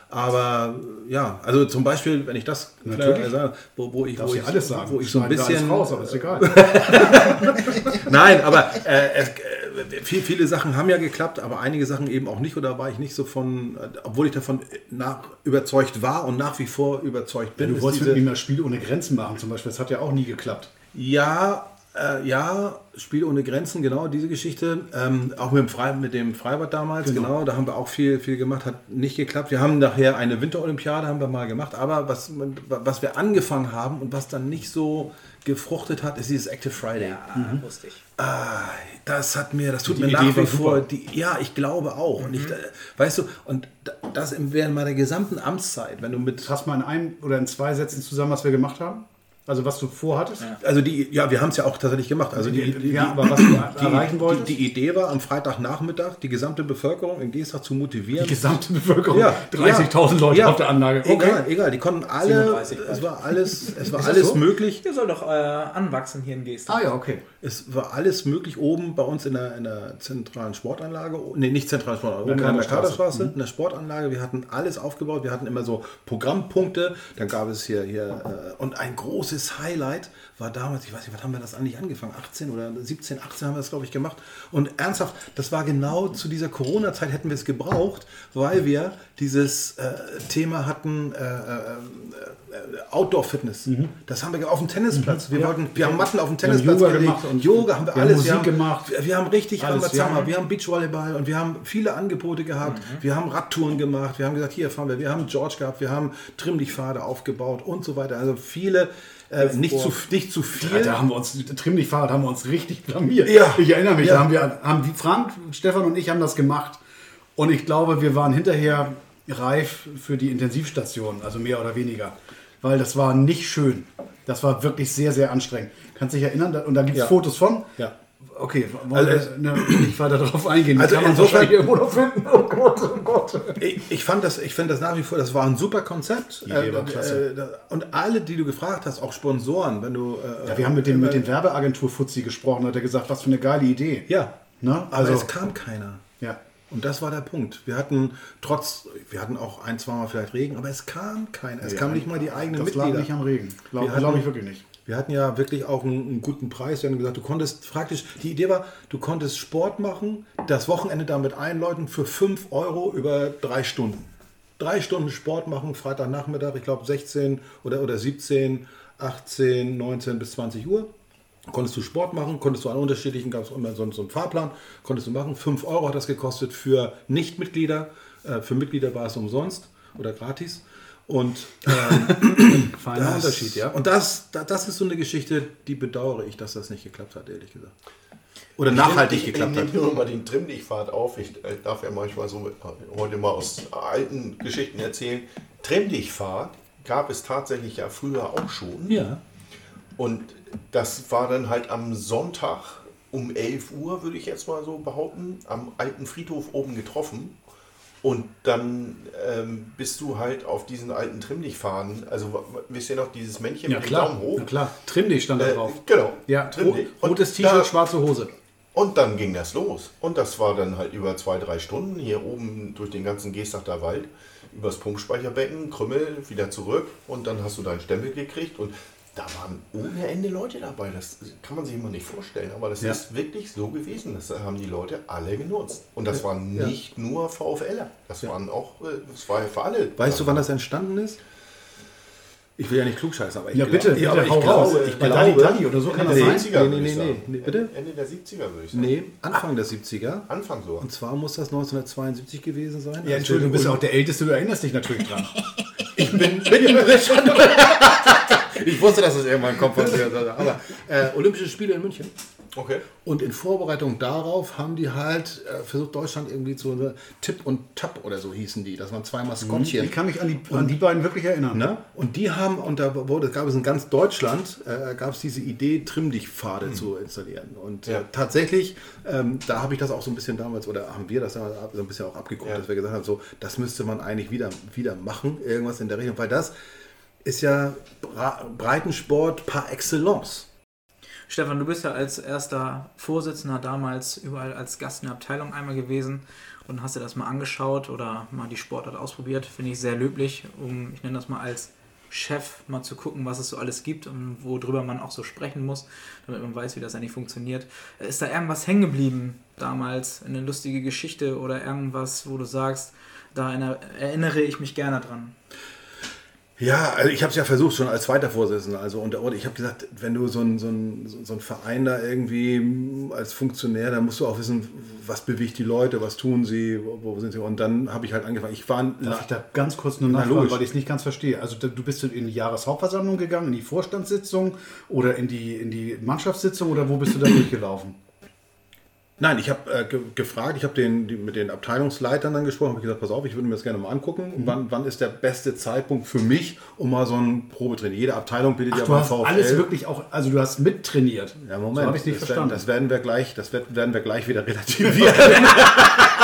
Aber ja, also zum Beispiel, wenn ich das Natürlich. äh, sage, wo, wo ich, wo ich, du alles sagen. wo ich so ein bisschen raus, aber ist egal. (laughs) Nein, aber äh, es, äh, viel, viele Sachen haben ja geklappt, aber einige Sachen eben auch nicht. Oder war ich nicht so von, äh, obwohl ich davon nach, überzeugt war und nach wie vor überzeugt bin. Du ist wolltest mit mir mal Spiel ohne Grenzen machen zum Beispiel. Das hat ja auch nie geklappt. ja, äh, ja, Spiel ohne Grenzen, genau, diese Geschichte. Ähm, auch mit dem, Fre mit dem Freibad damals, Genau. genau. da haben wir auch viel, viel gemacht, hat nicht geklappt. Wir haben nachher eine Winterolympiade haben wir mal gemacht, aber was, was wir angefangen haben und was dann nicht so gefruchtet hat, ist dieses Active Friday. Ja, wusste ich. Ah, das hat mir, das tut Die mir Idee nach wie vor, die, ja, ich glaube auch. Und ich, äh, weißt du, und da- das während meiner gesamten Amtszeit, wenn du mit, Fass mal in einem oder in zwei Sätzen zusammen, was wir gemacht haben. Also was du vorhattest. also die, ja, wir haben es ja auch tatsächlich gemacht. Also die, die, ja, aber was du die, erreichen wolltest. die, die Idee war, am Freitagnachmittag die gesamte Bevölkerung in Geestach zu motivieren. Die gesamte Bevölkerung. Ja, 30.000 Leute ja. auf der Anlage. Egal, egal, die konnten alle, 37 es war alles, es war alles so? möglich. Der soll doch äh, anwachsen hier in Geestern. Ah ja, okay. Es war alles möglich oben bei uns in der, in der zentralen Sportanlage. Nee, nicht zentralen Sportanlage, oben der in der. Kaderstraße, in der Sportanlage. Wir hatten alles aufgebaut. Wir hatten immer so Programmpunkte. Dann gab es hier, hier äh, und ein großes großes Highlight war damals, ich weiß nicht, was haben wir das eigentlich angefangen? 18 oder 17, 18 haben wir das, glaube ich, gemacht. Und ernsthaft, das war genau zu dieser Corona-Zeit hätten wir es gebraucht, weil wir dieses äh, Thema hatten, äh, äh, Outdoor-Fitness. Mhm. Das haben wir auf dem Tennisplatz. Wir, ja. wollten, wir haben Matten auf dem Tennisplatz Yoga gelegt. gemacht und Yoga haben wir, wir alles. Haben Musik wir haben, gemacht. Wir, wir haben richtig alles, wir, haben, wir haben Beachvolleyball und wir haben viele Angebote gehabt. Mhm. Wir haben Radtouren gemacht. Wir haben gesagt, hier fahren wir. Wir haben George gehabt. Wir haben Trimmlichtpfade aufgebaut und so weiter. Also viele äh, nicht, zu, nicht zu viel. Da, da haben wir uns, Trimmlichtfahrrad haben wir uns richtig blamiert. Ja. Ich erinnere mich, Ja. da haben wir, haben die Frank, Stefan und ich haben das gemacht. Und ich glaube, wir waren hinterher reif für die Intensivstation, also mehr oder weniger. Weil das war nicht schön. Das war wirklich sehr, sehr anstrengend. Kannst dich erinnern? Und da gibt es Ja. Fotos von. Ja. Okay, wollen Also, wir ne, nicht weiter darauf (clears throat) eingehen. Also kann man insofern- irgendwo noch finden. Oh Gott, oh Gott. Ich, ich fand das, ich finde das nach wie vor, das war ein super Konzept. Die Idee war klasse. äh, und alle, die du gefragt hast, auch Sponsoren, wenn du. Äh, Ja, wir haben mit dem, mit dem Werbeagentur Fuzzi gesprochen, hat er gesagt, was für eine geile Idee. Ja. Ne? Aber Also, es kam keiner. Und das war der Punkt. Wir hatten trotz, wir hatten auch ein, zweimal vielleicht Regen, aber es kam keiner. Es Ja, kam nicht mal die eigenen Das lag Mitglieder. nicht am Regen. Glaube glaub ich wirklich nicht. Wir hatten ja wirklich auch einen, einen guten Preis. Wir haben gesagt, du konntest praktisch, die Idee war, du konntest Sport machen, das Wochenende damit einläuten für 5 Euro über drei Stunden. Drei Stunden Sport machen, Freitagnachmittag, ich glaube 16 oder, oder 17, 18, 19 bis 20 Uhr. Konntest du Sport machen, konntest du an unterschiedlichen, gab es immer so, so einen Fahrplan, konntest du machen. 5 Euro hat das gekostet für Nichtmitglieder. Äh, für Mitglieder war es umsonst oder gratis. Und ähm, (coughs) Feiner das- Unterschied, ja. Und das, da- das ist so eine Geschichte, die bedauere ich, dass das nicht geklappt hat, ehrlich gesagt. Oder nachhaltig ich, geklappt ich, hat. Ich nehme nur mal den Trimmlichtfahrt auf. Ich äh, darf ja manchmal so äh, heute mal aus alten Geschichten erzählen. Trimmlichtfahrt gab es tatsächlich ja früher auch schon. Ja. Und das war dann halt am Sonntag um 11 Uhr, würde ich jetzt mal so behaupten, am alten Friedhof oben getroffen. Und dann ähm, bist du halt auf diesen alten Trimmlichtfaden, also w- w- wisst ihr noch, dieses Männchen Ja mit dem klar, Daumen hoch? ja klar. Trimm dich stand da Äh, drauf. genau, Ja, Trimmlicht. ro- rotes T-Shirt, schwarze Hose. Und dann ging das los. Und das war dann halt über zwei, drei Stunden hier oben durch den ganzen Geestachter Wald, übers Pumpspeicherbecken, Krümmel, wieder zurück und dann hast du deinen Stempel gekriegt und da waren ohne Ende Leute dabei. Das kann man sich immer nicht vorstellen, aber das Ja. ist wirklich so gewesen. Das haben die Leute alle genutzt. Und das waren nicht nur VfLer. Das waren auch, äh, das war ja für alle. Weißt du, wann das entstanden ist? Ich will ja nicht klugscheißen, aber ich Ja, bitte, glaube, ja, bitte, ich glaube, raus. ich glaube, Dalli Dalli oder so kann Ende das der sein? 70er, Nee, nee, ich nee, nee, bitte? Ende der 70er, würde ich sagen. Nee, Anfang der 70er. Anfang so. Und zwar muss das 1972 gewesen sein. Ja, Entschuldigung, du bist ja auch der Älteste, du erinnerst dich natürlich dran. Ich bin mittendrin schon. (laughs) ich wusste, dass es irgendwann kommt. von dir. Aber äh, Olympische Spiele in München. Okay. Und in Vorbereitung darauf haben die halt äh, versucht, Deutschland irgendwie zu so Tipp und Tap oder so hießen die. Das waren zwei Maskottchen. Ich kann mich an die, an die beiden wirklich erinnern. Ne? Und die haben, und da wurde, gab es in ganz Deutschland, äh, gab es diese Idee, Trimm-Dich-Pfade zu installieren. Und Ja. äh, tatsächlich, ähm, da habe ich das auch so ein bisschen damals, oder haben wir das damals so ein bisschen auch abgeguckt, Ja. dass wir gesagt haben, so, das müsste man eigentlich wieder, wieder machen, irgendwas in der Richtung, weil das ist ja Breitensport par excellence. Stefan, du bist ja als erster Vorsitzender damals überall als Gast in der Abteilung einmal gewesen und hast dir das mal angeschaut oder mal die Sportart ausprobiert. Finde ich sehr löblich, um, ich nenne das mal als Chef, mal zu gucken, was es so alles gibt und worüber man auch so sprechen muss, damit man weiß, wie das eigentlich funktioniert. Ist da irgendwas hängen geblieben damals, eine lustige Geschichte oder irgendwas, wo du sagst, da erinner- erinnere ich mich gerne dran? Ja, also ich habe es ja versucht schon als zweiter Vorsitzender. Also und, und ich habe gesagt, wenn du so ein, so, ein, so ein Verein da irgendwie als Funktionär, dann musst du auch wissen, was bewegt die Leute, was tun sie, wo, sind sie. Und dann habe ich halt angefangen. Ich war Darf ich da ganz kurz nur Na, nachfragen, weil ich es nicht ganz verstehe. Also du bist in die Jahreshauptversammlung gegangen, in die Vorstandssitzung oder in die, in die Mannschaftssitzung oder wo bist du da durchgelaufen? Nein, ich habe äh, ge gefragt, ich habe den, die, mit den Abteilungsleitern dann gesprochen, habe gesagt, pass auf, ich würde mir das gerne mal angucken. Mhm. Wann, wann ist der beste Zeitpunkt für mich, um mal so ein Probetraining? Jede Abteilung bietet ja Du hast alles wirklich auch, also du hast mittrainiert. Ja, Moment, So habe ich nicht das, verstanden. Werden, das werden wir gleich, das werden wir gleich wieder relativieren. (laughs) (laughs)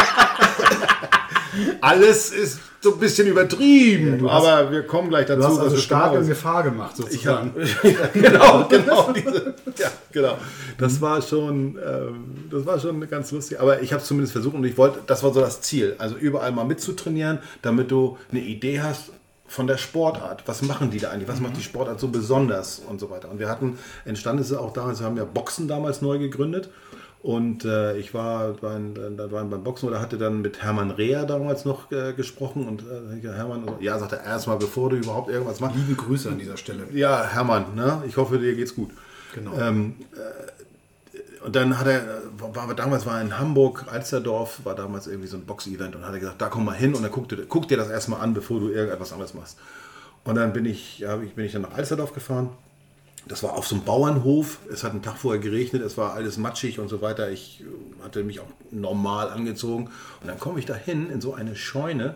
alles ist so ein bisschen übertrieben, du hast- aber wir kommen gleich dazu. du hast also stark in. Gefahr gemacht, Ich hab, sozusagen. (laughs) genau, genau, (laughs) diese, ja, genau. Das war schon, ähm, das war schon ganz lustig. Aber ich habe es zumindest versucht und ich wollte, das war so das Ziel. Also überall mal mitzutrainieren, damit du eine Idee hast, von der Sportart. Was machen die da eigentlich? Was macht die Sportart so besonders und so weiter? Und wir hatten, entstanden ist es auch damals, wir haben ja Boxen damals neu gegründet. Und äh, ich war beim, da waren beim Boxen oder hatte dann mit Hermann Reher damals noch äh, gesprochen. Und äh, Hermann, ja, sagte erstmal, bevor du überhaupt irgendwas machst. Liebe Grüße an dieser Stelle. Ja, Hermann, ne? ich hoffe, dir geht's gut. Genau. Ähm, äh, und dann hat er, war, damals war in Hamburg, Alsterdorf, war damals irgendwie so ein Box-Event und hat er gesagt, da komm mal hin und dann guck dir, guck dir das erstmal an, bevor du irgendetwas anderes machst. Und dann bin ich, ja, bin ich dann nach Alsterdorf gefahren. Das war auf so einem Bauernhof. Es hat einen Tag vorher geregnet, es war alles matschig und so weiter. Ich äh, hatte mich auch normal angezogen. Und dann komme ich da hin in so eine Scheune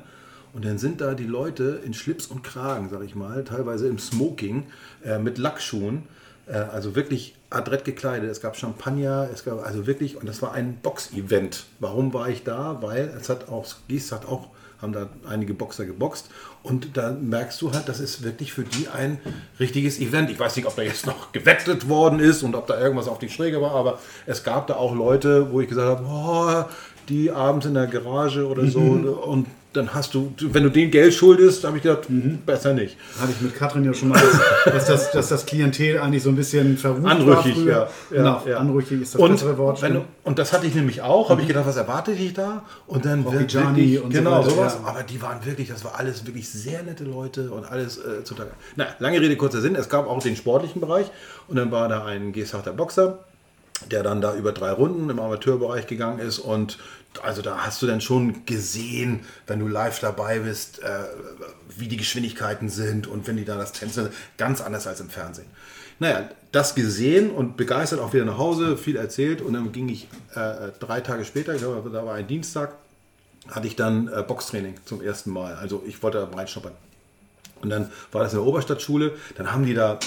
und dann sind da die Leute in Schlips und Kragen, sag ich mal, teilweise im Smoking äh, mit Lackschuhen. Äh, also wirklich adrett gekleidet. Es gab Champagner, es gab also wirklich, und das war ein Box-Event. Warum war ich da? Weil es hat auch, Gies hat auch, haben da einige Boxer geboxt. Und da merkst du halt, das ist wirklich für die ein richtiges Event. Ich weiß nicht, ob da jetzt noch gewettet worden ist und ob da irgendwas auf die Schräge war, aber es gab da auch Leute, wo ich gesagt habe, oh, die abends in der Garage oder so und dann hast du, wenn du den Geld schuldest, habe ich gedacht, mhm. besser nicht. Hatte ich mit Katrin ja schon mal, dass, (laughs) dass, das, dass das Klientel eigentlich so ein bisschen verrucht Anrüchig, früher. ja. Genau, Ja, ja. anrüchig ist das Und, bessere Wort. wenn, und das hatte ich nämlich auch, habe ich gedacht, was erwartet ich da? Und dann wirklich, und so genau weiter, sowas. ja. Aber die waren wirklich, das war alles wirklich sehr nette Leute und alles äh, zutage. Na, lange Rede, kurzer Sinn. Es gab auch den sportlichen Bereich und dann war da ein Gesachter Boxer, der dann da über drei Runden im Amateurbereich gegangen ist und also da hast du dann schon gesehen, wenn du live dabei bist, äh, wie die Geschwindigkeiten sind und wenn die da das Tänzen, ganz anders als im Fernsehen. Naja, das gesehen und begeistert auch wieder nach Hause, viel erzählt und dann ging ich äh, drei Tage später, ich glaube, da war ein Dienstag, hatte ich dann äh, Boxtraining zum ersten Mal. Also ich wollte da reinschnuppern. Und dann war das in der Oberstadtschule, dann haben die da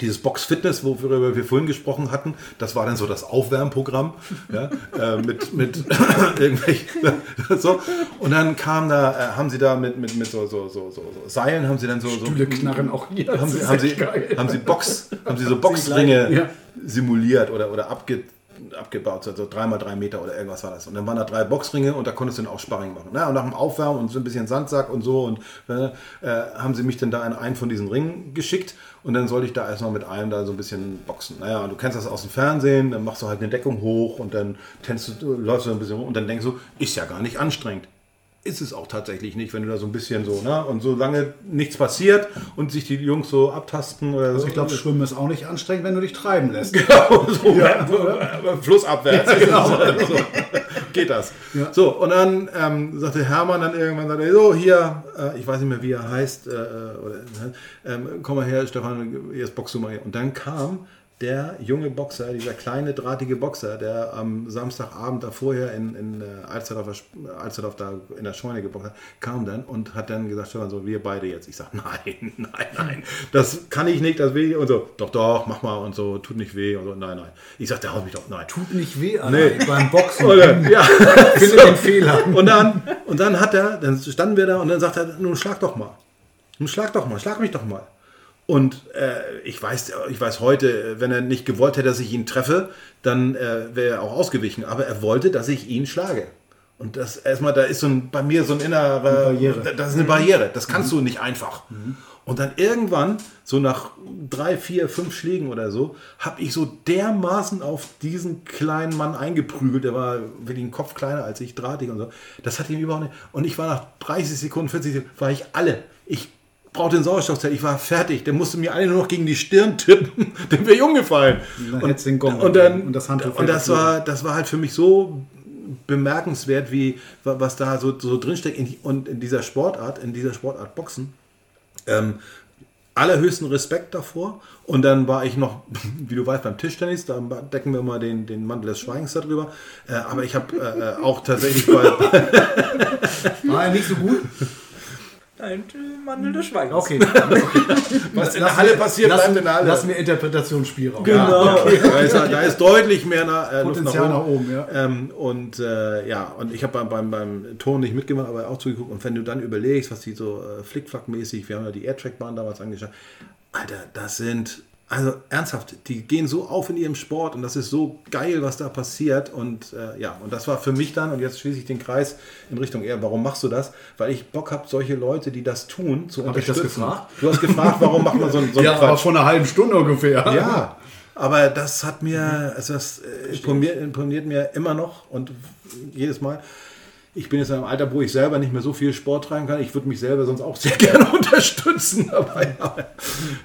dieses Box Fitness, worüber wir vorhin gesprochen hatten, das war dann so das Aufwärmprogramm ja, äh, mit, mit (laughs) irgendwelchen (laughs) so. Und dann kam da, äh, haben sie da mit, mit, mit so, so, so, so, so Seilen, haben sie dann so, so Stühle knarren auch hier. haben sie, haben, sie, geil. haben sie Box, haben sie so Boxringe Ja. simuliert oder, oder abge, abgebaut, so so dreimal drei Meter oder irgendwas war das. Und dann waren da drei Boxringe und da konntest du dann auch Sparring machen. Na, und nach dem Aufwärmen und so ein bisschen Sandsack und so und äh, haben sie mich dann da in einen von diesen Ringen geschickt und dann sollte ich da erstmal mit einem da so ein bisschen boxen. Naja, du kennst das aus dem Fernsehen, dann machst du halt eine Deckung hoch und dann tänzt du, läufst du ein bisschen rum und dann denkst du, ist ja gar nicht anstrengend ist es auch tatsächlich nicht, wenn du da so ein bisschen so, ne? Und solange nichts passiert und sich die Jungs so abtasten oder so. Also ich glaube, Schwimmen ist auch nicht anstrengend, wenn du dich treiben lässt. (laughs) Genau, so aber flussabwärts. genau. (laughs) so, geht das. So, und dann ähm, sagte Hermann dann irgendwann, sagte, er, so, hier, äh, ich weiß nicht mehr, wie er heißt, äh, oder, ähm, komm mal her, Stefan, jetzt boxst du mal hier. Und dann kam der junge Boxer, dieser kleine, drahtige Boxer, der am Samstagabend da vorher in, in äh, Alsterdorf, Alsterdorf da in der Scheune geboxt hat, kam dann und hat dann gesagt, Stefan, so, wir beide jetzt. Ich sag, nein, (laughs) nein, nein, das kann ich nicht, das will ich. Und so, doch, doch, mach mal und so, tut nicht weh und so, nein, nein. Ich sag, der haut mich doch, nein. Tut nicht weh, Alter. Nee. Beim Boxen. (laughs) Oder, ja. (laughs) Finde den Fehler. Und dann, und dann hat er, dann standen wir da und dann sagt er, nun schlag doch mal. Nun schlag doch mal, schlag mich doch mal. Und äh, ich, weiß, ich weiß heute, wenn er nicht gewollt hätte, dass ich ihn treffe, dann äh, wäre er auch ausgewichen. Aber er wollte, dass ich ihn schlage. Und das erstmal, da ist so ein, bei mir so ein innerer Barriere. Das ist eine Barriere. Das kannst du nicht einfach. Und dann irgendwann, so nach drei, vier, fünf Schlägen oder so, habe ich so dermaßen auf diesen kleinen Mann eingeprügelt. Der war wirklich ein Kopf kleiner als ich, drahtig und so. Das hat ihm überhaupt nicht. Und ich war nach 30 Sekunden, 40 Sekunden, war ich alle. Ich brauchte den Sauerstoffzelt, ich war fertig. Der musste mir alle nur noch gegen die Stirn tippen. (laughs) Dem wäre ich umgefallen. dann hättest du den Gong und, dann, und das Handtuch und das war, das war halt für mich so bemerkenswert, wie was da so, so drinsteckt in, und in dieser Sportart, in dieser Sportart Boxen. Ähm, allerhöchsten Respekt davor. Und dann war ich noch, (laughs) wie du weißt, beim Tischtennis, da decken wir immer den, den Mantel des Schweigens darüber. Äh, aber ich habe äh, auch tatsächlich bei, (laughs) War er nicht so gut? Ein Mandel des Schweigens. (laughs) Okay. was in der Halle passiert, lassen, bleibt in der Halle. Lassen wir Interpretationsspielraum. Genau. da, ist, da ist deutlich mehr äh, Luft Potenzial nach nach oben. oben, ja. Ähm, und äh, ja, und ich habe beim, beim, beim Ton nicht mitgemacht, aber auch zugeguckt. Und wenn du dann überlegst, was die so äh, flickflackmäßig, wir haben ja die Airtrack-Bahn damals angeschaut, Alter, das sind Also ernsthaft, die gehen so auf in ihrem Sport und das ist so geil, was da passiert. Und äh, ja, und das war für mich dann, und jetzt schließe ich den Kreis in Richtung eher, warum machst du das? Weil ich Bock habe, solche Leute, die das tun, zu Hab ich das unterstützen. gefragt? Du hast gefragt, warum macht man so, einen- so einen Ja, Quatsch? vor einer halben Stunde ungefähr. Ja, aber das hat mir, also das äh, imponiert, imponiert mir immer noch und jedes Mal. Ich bin jetzt in einem Alter, wo ich selber nicht mehr so viel Sport treiben kann. Ich würde mich selber sonst auch sehr (laughs) gerne unterstützen dabei. Aber,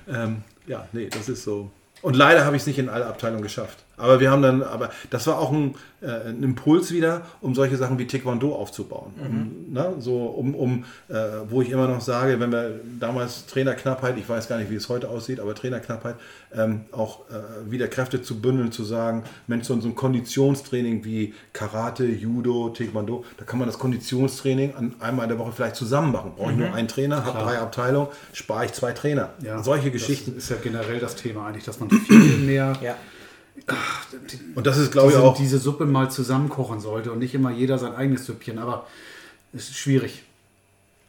ähm, ja, nee, das ist so. Und leider habe ich es nicht in alle Abteilungen geschafft. Aber wir haben dann, aber das war auch ein, äh, ein Impuls wieder, um solche Sachen wie Taekwondo aufzubauen. Um, ne, so, um, um äh, wo ich immer noch sage, wenn wir damals Trainerknappheit, ich weiß gar nicht, wie es heute aussieht, aber Trainerknappheit, ähm, auch äh, wieder Kräfte zu bündeln, zu sagen, Mensch, so, so ein Konditionstraining wie Karate, Judo, Taekwondo, da kann man das Konditionstraining an einmal in der Woche vielleicht zusammen machen. Brauche ich nur einen Trainer, habe drei Abteilungen, spare ich zwei Trainer. Solche Geschichten. Das ist ja generell das Thema eigentlich, dass man viel mehr Ja. Und das ist, glaube ich, diese, auch. diese Suppe mal zusammen kochen sollte und nicht immer jeder sein eigenes Süppchen. Aber es ist schwierig.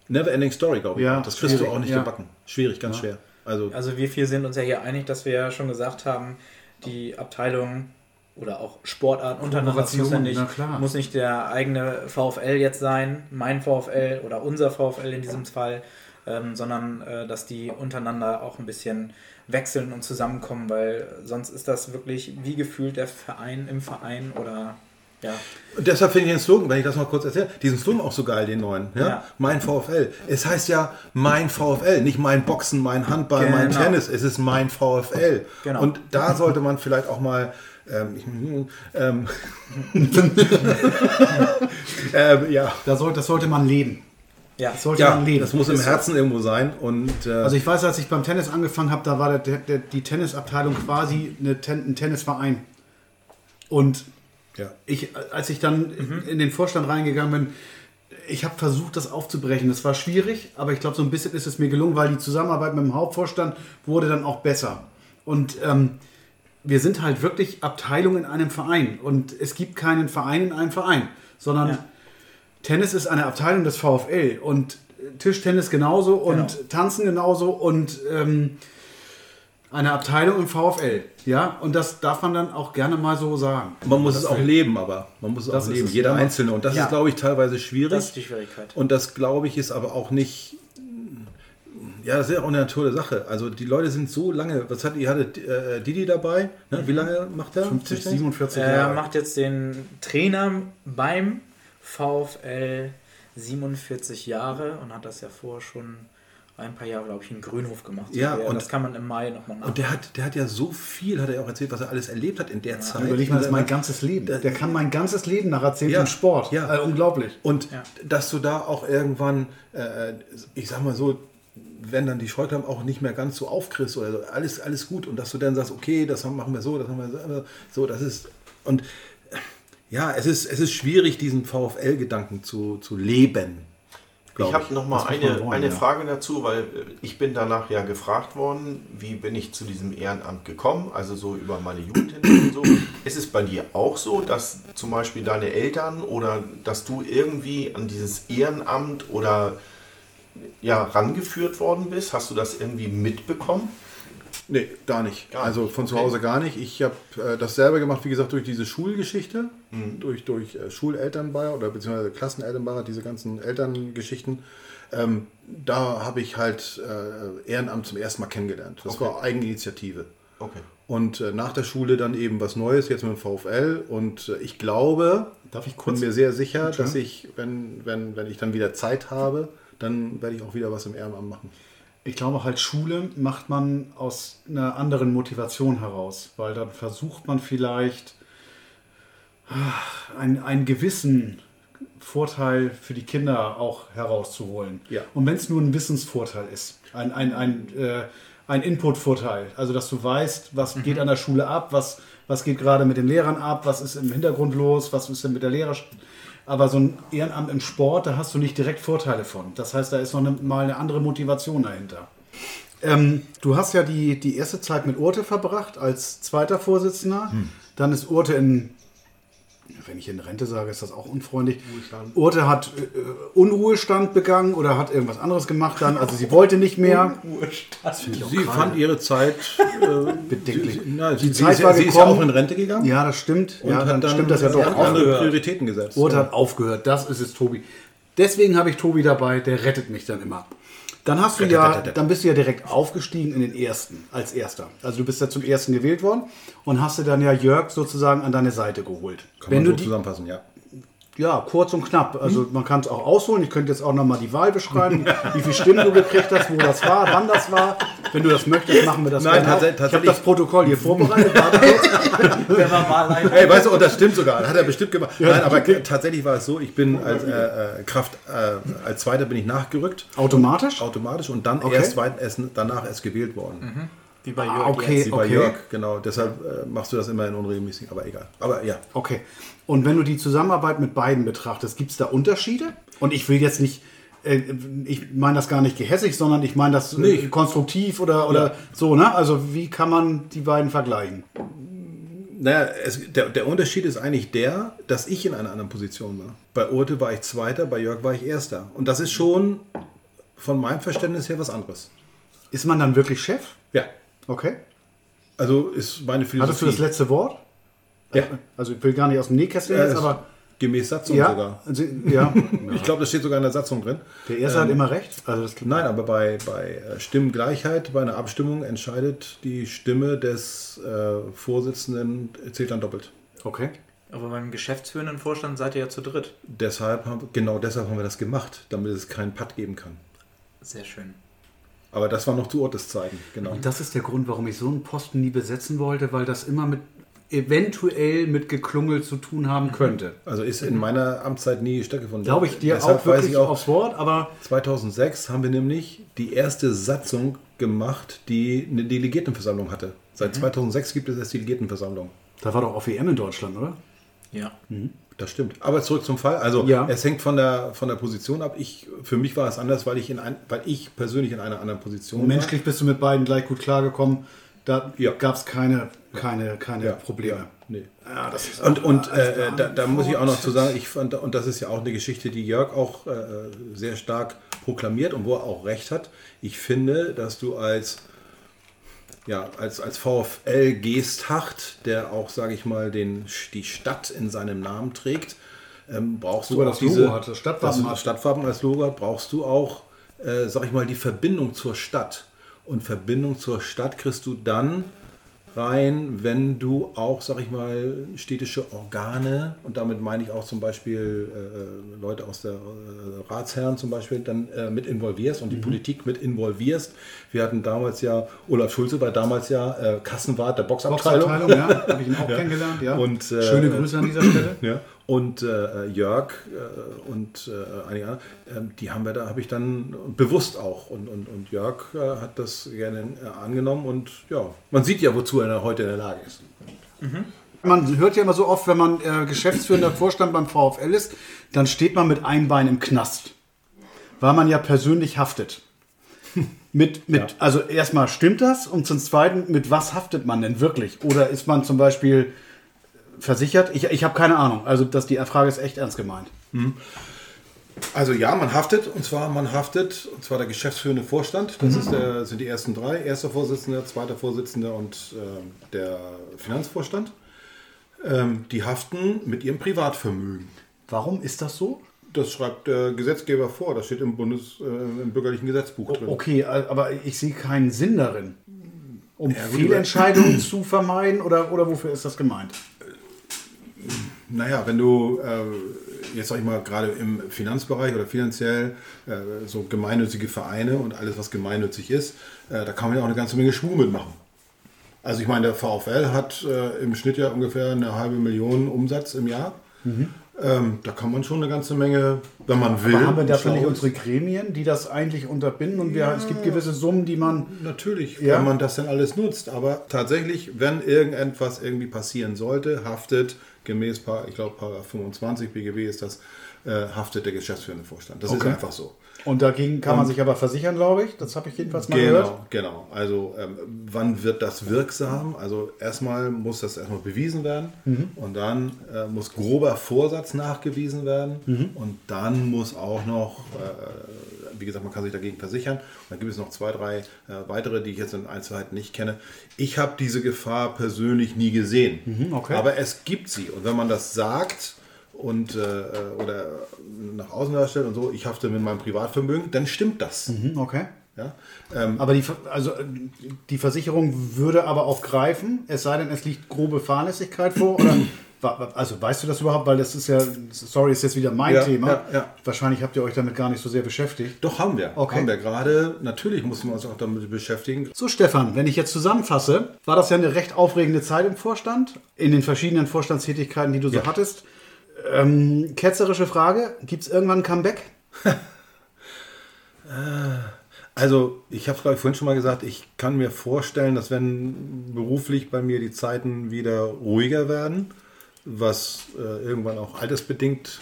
Never ending story, glaube ich. Ja, das kriegst du auch nicht ja. gebacken. Schwierig, ganz schwer. Also, Also wir vier sind uns ja hier einig, dass wir ja schon gesagt haben, die Abteilung oder auch Sportarten untereinander muss ja nicht, muss nicht der eigene VfL jetzt sein, mein VfL oder unser VfL in diesem Fall, ähm, sondern äh, dass die untereinander auch ein bisschen wechseln und zusammenkommen, weil sonst ist das wirklich wie gefühlt der Verein im Verein oder ja. und deshalb finde ich den Slogan, wenn ich das mal kurz erzähle, diesen Slogan auch so geil, den neuen. Ja? Ja. Mein VfL. Es heißt ja mein VfL, nicht mein Boxen, mein Handball, mein Genau. Tennis. Es ist mein VfL. Genau. Und da sollte man vielleicht auch mal. Ähm, ähm, (laughs) (laughs) ähm, ja, Da soll, das sollte man leben. Ja, Das sollte ja, man leben. das muss im. Herzen irgendwo sein. Und äh, Also ich weiß, als ich beim Tennis angefangen habe, da war der, der, die Tennisabteilung quasi eine Ten, ein Tennisverein. Und ja. ich, als ich dann in den Vorstand reingegangen bin, ich habe versucht, das aufzubrechen. Das war schwierig, aber ich glaube, so ein bisschen ist es mir gelungen, weil die Zusammenarbeit mit dem Hauptvorstand wurde dann auch besser. Und ähm, wir sind halt wirklich Abteilung in einem Verein. Und es gibt keinen Verein in einem Verein, sondern Ja. Tennis ist eine Abteilung des VfL und Tischtennis genauso und Genau. Tanzen genauso und ähm, eine Abteilung im VfL. Ja, und das darf man dann auch gerne mal so sagen. Man muss es auch will- leben, aber man muss es Das auch leben, es, jeder ja. Einzelne. Und das Ja. ist, glaube ich, teilweise schwierig. das ist die Schwierigkeit. Und das, glaube ich, ist aber auch nicht. Ja, das ist ja auch eine Natur der Sache. Also die Leute sind so lange. Was hat ihr hattet äh, Didi dabei? Ne? Wie lange macht er? 50, Tischtennis? 47 Er Jahre. macht jetzt den Trainer beim VfL 47 Jahre und hat das ja vorher schon ein paar Jahre, glaube ich, in Grünhof gemacht. Ja, und und- das kann man im Mai nochmal Und der hat, der hat ja so viel, hat er auch erzählt, was er alles erlebt hat in der Zeit. Überleg mal, das ist mein ganzes Leben. Der kann mein ganzes Leben nacherzählen Ja, im Sport. ja. Äh, unglaublich. Und Ja. dass du da auch irgendwann, äh, ich sag mal so, wenn dann die Scheuklappen auch nicht mehr ganz so aufkriegst oder so, alles, alles gut und dass du dann sagst, okay, das machen wir so, das haben wir so, so das ist und ja, es ist, es ist schwierig, diesen VfL-Gedanken zu, zu leben. Ich habe noch mal eine, wollen, eine ja. Frage dazu, weil äh, ich bin danach ja gefragt worden, wie bin ich zu diesem Ehrenamt gekommen, also so über meine Jugend hin und so. Ist es bei dir auch so, dass zum Beispiel deine Eltern oder dass du irgendwie an dieses Ehrenamt oder ja, rangeführt worden bist? Hast du das irgendwie mitbekommen? Nee, gar nicht. Gar also von zu okay. Hause gar nicht. Ich habe äh, das selber gemacht, wie gesagt, durch diese Schulgeschichte, Mhm. durch, durch äh, Schulelternbeirat oder beziehungsweise Klassenelternbeirat, diese ganzen Elterngeschichten. Ähm, da habe ich halt äh, Ehrenamt zum ersten Mal kennengelernt. Das Okay. war Eigeninitiative. Okay. Und äh, nach der Schule dann eben was Neues, jetzt mit dem VfL. Und äh, ich glaube, Darf ich bin kurz? mir sehr sicher, dass ich, wenn, wenn, wenn ich dann wieder Zeit habe, dann werde ich auch wieder was im Ehrenamt machen. Ich glaube halt, Schule macht man aus einer anderen Motivation heraus, weil dann versucht man vielleicht ah, einen, einen gewissen Vorteil für die Kinder auch herauszuholen. Ja. Und wenn es nur ein Wissensvorteil ist, ein, ein, ein, äh, ein Inputvorteil, also dass du weißt, was geht an der Schule ab, was, was geht gerade mit den Lehrern ab, was ist im Hintergrund los, was ist denn mit der Lehrer. Aber so ein Ehrenamt im Sport, da hast du nicht direkt Vorteile von. Das heißt, da ist noch eine, mal eine andere Motivation dahinter. Ähm, du hast ja die, die erste Zeit mit Urte verbracht als zweiter Vorsitzender. Dann ist Urte in wenn ich in Rente sage, ist das auch unfreundlich. Urte hat äh, Unruhestand begangen oder hat irgendwas anderes gemacht dann. Also sie wollte nicht mehr. Das finde ich auch Sie gerade fand ihre Zeit äh, (laughs) bedenklich. Sie, na, Die sie, Zeit sie, war sie ist ja auch in Rente gegangen. Ja, das stimmt. Und ja, hat dann, stimmt das ja doch. hat auch. andere Prioritäten gesetzt. Urte Ja. hat aufgehört. Das ist es, Tobi. Deswegen habe ich Tobi dabei, der rettet mich dann immer. Dann hast du ja, dann bist du ja direkt aufgestiegen in den ersten, als erster. Also du bist ja zum ersten gewählt worden und hast dir dann ja Jörg sozusagen an deine Seite geholt. Kann Wenn man du so die, zusammenfassen, ja. ja, kurz und knapp. Also man kann es auch ausholen. Ich könnte jetzt auch nochmal die Wahl beschreiben, (laughs) wie viele Stimmen du gekriegt hast, wo das war, wann das war. Wenn du das möchtest, machen wir das Nein, gerne auch. tats- Ich habe tatsächlich- das Protokoll hier vorbereitet. Wahlleiter? (laughs) Ey, weißt du, und das stimmt sogar. Das hat er bestimmt gemacht. Nein, aber tatsächlich war es so, ich bin als äh, äh, Kraft, äh, als Zweiter bin ich nachgerückt. Automatisch? Automatisch und dann Okay. erst, weit, erst danach erst gewählt worden. Wie bei Jörg Ah, okay. jetzt. Wie bei Jörg, genau. Deshalb äh, machst du das immer in unregelmäßig, aber egal. Aber ja. Okay. Und wenn du die Zusammenarbeit mit beiden betrachtest, gibt es da Unterschiede? Und ich will jetzt nicht, ich meine das gar nicht gehässig, sondern ich meine das äh, Nee. konstruktiv oder, oder so, ne? Also wie kann man die beiden vergleichen? Naja, es, der, der Unterschied ist eigentlich der, dass ich in einer anderen Position war. Bei Urte war ich Zweiter, bei Jörg war ich Erster. Und das ist schon von meinem Verständnis her was anderes. Ist man dann wirklich Chef? Ja. Okay. Also ist meine Philosophie. Hattest du das letzte Wort? Ja. Also ich will gar nicht aus dem Nähkästchen Ja, jetzt, aber Gemäß Satzung ja, sogar. also, (laughs) ja. Ich glaube, das steht sogar in der Satzung drin. Der erste hat immer recht. Also das, Nein, aber bei, bei äh, Stimmengleichheit, bei einer Abstimmung entscheidet die Stimme des äh, Vorsitzenden, zählt dann doppelt. Okay. Aber beim geschäftsführenden Vorstand seid ihr ja zu dritt. Deshalb haben, genau deshalb haben wir das gemacht, damit es keinen Patt geben kann. Sehr schön. Aber das war noch zu Ortes Zeiten, genau. Und das ist der Grund, warum ich so einen Posten nie besetzen wollte, weil das immer mit eventuell mit Geklungel zu tun haben könnte. Also ist in meiner Amtszeit nie stattgefunden. Glaube ich dir Deshalb auch weiß wirklich ich auch, aufs Wort, aber 2006 haben wir nämlich die erste Satzung gemacht, die eine Delegiertenversammlung hatte. Seit 2006 gibt es erst Delegiertenversammlung. da war doch auch WM in Deutschland, oder? Ja. Das stimmt. Aber zurück zum Fall. Also Ja. es hängt von der, von der Position ab. Ich, für mich war es anders, weil ich, in ein, weil ich persönlich in einer anderen Position Und menschlich bist du mit beiden gleich gut klargekommen. Da Ja. gab es keine, keine, keine war. Probleme. Ja, nee. Ja, Und, und als äh, da, da muss ich auch noch zu sagen, ich fand, und das ist ja auch eine Geschichte, die Jörg auch äh, sehr stark proklamiert und wo er auch recht hat. Ich finde, dass du als, ja, als, als VfL Geesthacht, der auch, sage ich mal, den, die Stadt in seinem Namen trägt, ähm, brauchst Sogar du auch das Logo diese, hat, das Stadtwappen dass du hat. das Stadtwappen als Logo hat, brauchst du auch, äh, sag ich mal, die Verbindung zur Stadt. Und Verbindung zur Stadt kriegst du dann rein, wenn du auch, sag ich mal, städtische Organe, und damit meine ich auch zum Beispiel äh, Leute aus der äh, Ratsherren zum Beispiel, dann äh, mit involvierst und die Politik mit involvierst. Wir hatten damals ja, Olaf Schulze war damals ja äh, Kassenwart der Boxabteilung. Boxabteilung, ja, habe ich ihn (laughs) auch kennengelernt, ja. Und, äh, Schöne Grüße an dieser Stelle. (clears throat) Ja. Und äh, Jörg äh, und äh, einige andere, ähm, die haben wir da, habe ich dann bewusst auch. Und, und, und Jörg äh, hat das gerne äh, angenommen und ja, man sieht ja, wozu er heute in der Lage ist. Man hört ja immer so oft, wenn man äh, geschäftsführender Vorstand beim VfL ist, dann steht man mit einem Bein im Knast. Weil man ja persönlich haftet. (laughs) Mit, mit, Ja. Also erstmal stimmt das und zum Zweiten, mit was haftet man denn wirklich? Oder ist man zum Beispiel versichert? Ich, ich habe keine Ahnung. Also das, die Frage ist echt ernst gemeint. Also ja, man haftet, und zwar man haftet, und zwar der geschäftsführende Vorstand, das ist der, sind die ersten drei, erster Vorsitzender, zweiter Vorsitzender und ähm, der Finanzvorstand. Ähm, die haften mit ihrem Privatvermögen. Warum ist das so? Das schreibt der Gesetzgeber vor, das steht im Bundes, äh, im bürgerlichen Gesetzbuch drin. Okay, aber ich sehe keinen Sinn darin. Um Ja, Fehlentscheidungen zu vermeiden oder, oder wofür ist das gemeint? Naja, wenn du äh, jetzt sag ich mal gerade im Finanzbereich oder finanziell äh, so gemeinnützige Vereine und alles, was gemeinnützig ist, äh, da kann man ja auch eine ganze Menge Schwung mitmachen. Also ich meine, der VfL hat äh, im Schnitt ja ungefähr eine halbe Million Umsatz im Jahr. Ähm, da kann man schon eine ganze Menge, wenn man will. Aber haben wir dafür nicht unsere Gremien, die das eigentlich unterbinden und wir, es gibt gewisse Summen, die man. Natürlich, Ja. wenn man das dann alles nutzt. Aber tatsächlich, wenn irgendetwas irgendwie passieren sollte, haftet gemäß, ich glaube, Paragraph 25 BGB ist das, äh, haftet der geschäftsführende Vorstand. Das ist Okay. einfach so. Und dagegen kann man sich aber versichern, glaube ich. Das habe ich jedenfalls mal gehört. Genau, genau. Also ähm, wann wird das wirksam? Also erstmal muss das erstmal bewiesen werden Mhm. und dann äh, muss grober Vorsatz nachgewiesen werden Mhm. und dann muss auch noch, äh, wie gesagt, man kann sich dagegen versichern. Und dann gibt es noch zwei, drei äh, weitere, die ich jetzt in Einzelheiten nicht kenne. Ich habe diese Gefahr persönlich nie gesehen, Mhm, okay. aber es gibt sie. Und wenn man das sagt, und äh, oder nach außen darstellt und so, ich hafte mit meinem Privatvermögen, dann stimmt das. Mhm, Okay. Ja? Ähm, Aber die, also, äh, die Versicherung würde aber auch greifen, es sei denn, es liegt grobe Fahrlässigkeit vor. Oder, (clears throat) also weißt du das überhaupt? Weil das ist ja, sorry, ist jetzt wieder mein Ja, Thema. ja, ja. Wahrscheinlich habt ihr euch damit gar nicht so sehr beschäftigt. Doch, haben wir. Okay. Haben wir gerade. Natürlich mussten wir uns auch damit beschäftigen. So, Stefan, wenn ich jetzt zusammenfasse, war das ja eine recht aufregende Zeit im Vorstand, in den verschiedenen Vorstandstätigkeiten, die du so hattest. Ähm, ketzerische Frage: Gibt es irgendwann ein Comeback? (laughs) Also, ich habe es, glaube ich, vorhin schon mal gesagt, ich kann mir vorstellen, dass wenn beruflich bei mir die Zeiten wieder ruhiger werden, was äh, irgendwann auch altersbedingt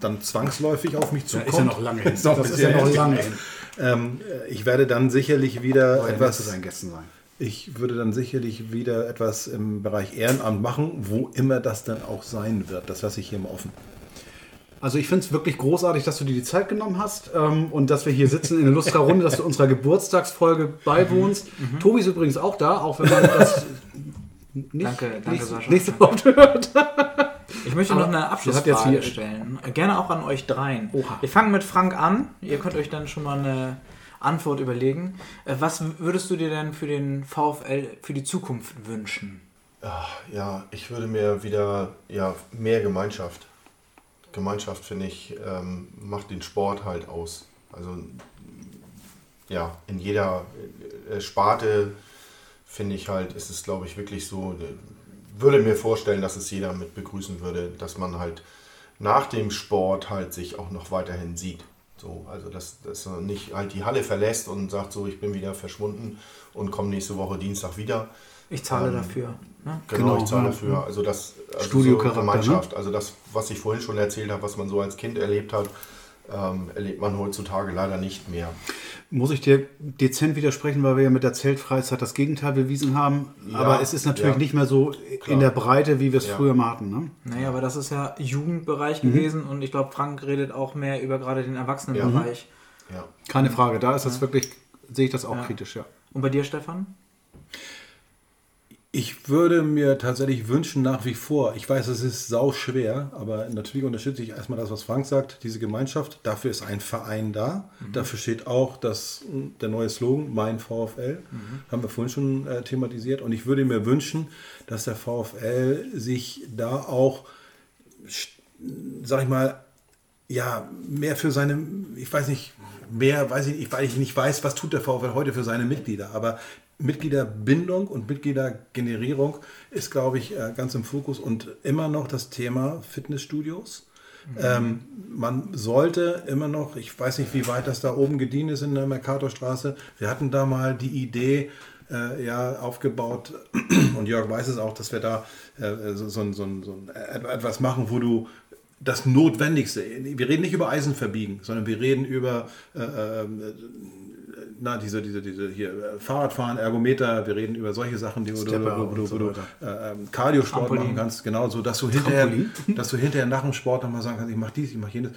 dann zwangsläufig auf mich zukommt. ist ja noch lange (laughs) hin. Das ist ja noch lange hin. Ähm, äh, ich werde dann sicherlich wieder Etwas zu etwas seinen Gästen sein. Ich würde dann sicherlich wieder etwas im Bereich Ehrenamt machen, wo immer das dann auch sein wird. Das lasse ich hier mal offen. Also ich finde es wirklich großartig, dass du dir die Zeit genommen hast ähm, und dass wir hier sitzen in der Lustra-Runde, dass du unserer Geburtstagsfolge beiwohnst. Tobi ist übrigens auch da, auch wenn man das nicht, Danke, danke, nicht, Sascha. nicht so oft hört. Ich möchte Aber noch eine Abschlussfrage stellen. Gerne auch an euch dreien. Oha. Wir fangen mit Frank an. Ihr könnt euch dann schon mal eine Antwort überlegen. Äh, Was würdest du dir denn für den VfL für die Zukunft wünschen? Ach, ja, ich würde mir wieder ja, mehr Gemeinschaft. Gemeinschaft, finde ich, ähm, macht den Sport halt aus. Also ja, in jeder äh, Sparte finde ich halt, ist es glaube ich wirklich so, äh, würde mir vorstellen, dass es jeder mit begrüßen würde, dass man halt nach dem Sport halt sich auch noch weiterhin sieht. So, also dass, dass er nicht halt die Halle verlässt und sagt so, ich bin wieder verschwunden und komme nächste Woche Dienstag wieder. Ich zahle Ähm, dafür. Ne? Genau, Genau, ich zahle ja. dafür. Also das also Studiocharakter, ne? Gemeinschaft, also das, was ich vorhin schon erzählt habe, was man so als Kind erlebt hat, ähm, erlebt man heutzutage leider nicht mehr. Muss ich dir dezent widersprechen, weil wir ja mit der Zeltfreizeit das Gegenteil bewiesen haben. Ja, Aber es ist natürlich ja. nicht mehr so in der Breite, wie wir es Ja. früher mal hatten. Ne? Naja, aber das ist ja Jugendbereich gewesen und ich glaube, Frank redet auch mehr über gerade den Erwachsenenbereich. Ja. Keine Frage, da ist das wirklich, sehe ich das auch Ja. kritisch, ja. Und bei dir, Stefan? Ich würde mir tatsächlich wünschen, nach wie vor, ich weiß, es ist sau schwer, aber natürlich unterstütze ich erstmal das, was Frank sagt, diese Gemeinschaft. Dafür ist ein Verein da. Dafür steht auch das, der neue Slogan, mein VfL. Haben wir vorhin schon äh, thematisiert. Und ich würde mir wünschen, dass der VfL sich da auch, sag ich mal, ja, mehr für seine, ich weiß nicht, mehr, weiß ich nicht, weil ich nicht weiß, was tut der VfL heute für seine Mitglieder, aber Mitgliederbindung und Mitgliedergenerierung ist, glaube ich, äh, ganz im Fokus und immer noch das Thema Fitnessstudios. Ähm, man sollte immer noch, ich weiß nicht, wie weit das da oben gediehen ist in der Mercatorstraße. Wir hatten da mal die Idee, äh, ja, aufgebaut (clears throat) und Jörg weiß es auch, dass wir da äh, so, so, so, so et- etwas machen, wo du das Notwendigste, wir reden nicht über Eisen verbiegen, sondern wir reden über äh, äh, na, diese, diese, diese hier, äh, Fahrradfahren, Ergometer, wir reden über solche Sachen, die, du, Stepper du- so wo du weiter. äh, ähm, Cardio-Sport Trampolin. machen kannst, genau so, dass du hinterher, Trampolin? (laughs) dass du hinterher nach dem Sport nochmal sagen kannst, ich mache dies, ich mache jenes.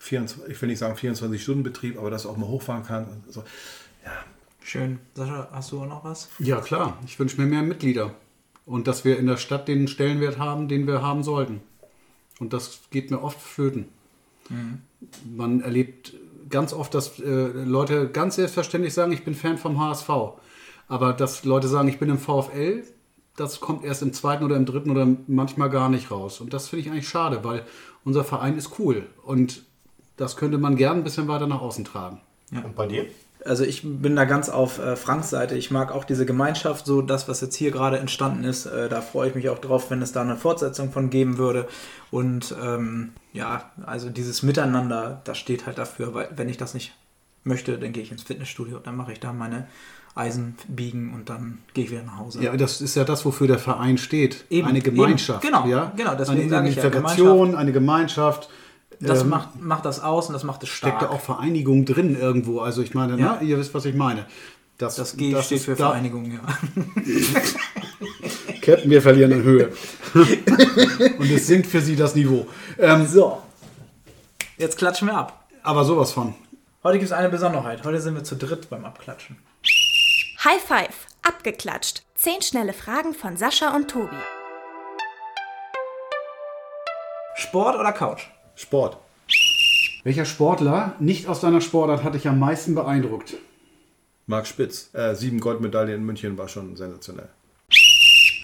24, ich will nicht sagen 24-Stunden-Betrieb, aber dass du auch mal hochfahren kannst. So. Schön. Sascha, hast du auch noch was? Ja, klar. Ich wünsche mir mehr Mitglieder. Und dass wir in der Stadt den Stellenwert haben, den wir haben sollten. Und das geht mir oft flöten. Man erlebt ganz oft, dass äh, Leute ganz selbstverständlich sagen, ich bin Fan vom HSV. Aber dass Leute sagen, ich bin im VfL, das kommt erst im zweiten oder im dritten oder manchmal gar nicht raus. Und das finde ich eigentlich schade, weil unser Verein ist cool. Und das könnte man gern ein bisschen weiter nach außen tragen. Und bei dir? Also ich bin da ganz auf äh, Franks Seite. Ich mag auch diese Gemeinschaft, so das, was jetzt hier gerade entstanden ist. Äh, da freue ich mich auch drauf, wenn es da eine Fortsetzung von geben würde. Und ähm, ja, also dieses Miteinander, das steht halt dafür, weil wenn ich das nicht möchte, dann gehe ich ins Fitnessstudio, dann mache ich da meine Eisen biegen und dann gehe ich wieder nach Hause. Ja, das ist ja das, wofür der Verein steht. Eben, eine Gemeinschaft. eben. Genau, ja? genau, deswegen eine ich ja, Identifikation, eine Gemeinschaft. Das ähm, macht, macht das aus und das macht es stark. steckt da auch Vereinigung drin irgendwo. Also ich meine, Ja. ne, ihr wisst, was ich meine. Das, das G steht ist für da- Vereinigung, ja. (laughs) Captain, wir verlieren an Höhe. (laughs) Und es sinkt für sie das Niveau. Ähm, So. Jetzt klatschen wir ab. aber sowas von. Heute gibt es eine Besonderheit. Heute sind wir zu dritt beim Abklatschen. High Five, abgeklatscht. Zehn schnelle Fragen von Sascha und Tobi. Sport oder Couch? Sport. Welcher Sportler nicht aus deiner Sportart hat dich am meisten beeindruckt? Marc Spitz. Äh, sieben Goldmedaillen in München war schon sensationell.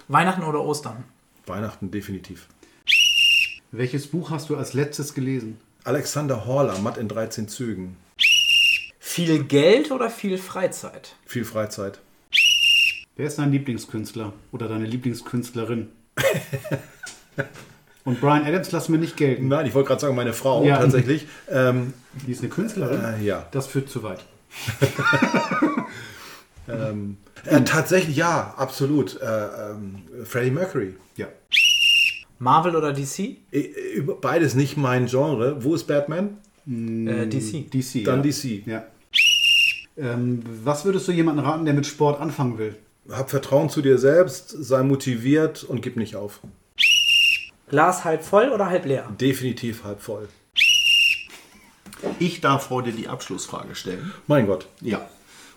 Weihnachten oder Ostern? Weihnachten definitiv. Welches Buch hast du als letztes gelesen? Alexander Horler, Matt in 13 Zügen. Viel Geld oder viel Freizeit? Viel Freizeit. Wer ist dein Lieblingskünstler oder deine Lieblingskünstlerin? (laughs) Und Brian Adams lassen wir nicht gelten. Nein, ich wollte gerade sagen, meine Frau Ja. tatsächlich. Ähm, Die ist eine Künstlerin. äh, ja. Das führt zu weit. (laughs) Ähm, äh, tatsächlich, ja, absolut. Äh, ähm, Freddie Mercury. Ja. Marvel oder DC? Äh, über- Beides nicht mein Genre. Wo ist Batman? Äh, DC. DC. Dann ja. DC. Ja. Ähm, was würdest du jemandem raten, der mit Sport anfangen will? Hab Vertrauen zu dir selbst, sei motiviert und gib nicht auf. Glas halb voll oder halb leer? Definitiv halb voll. Ich darf heute die Abschlussfrage stellen. Mein Gott. Ja.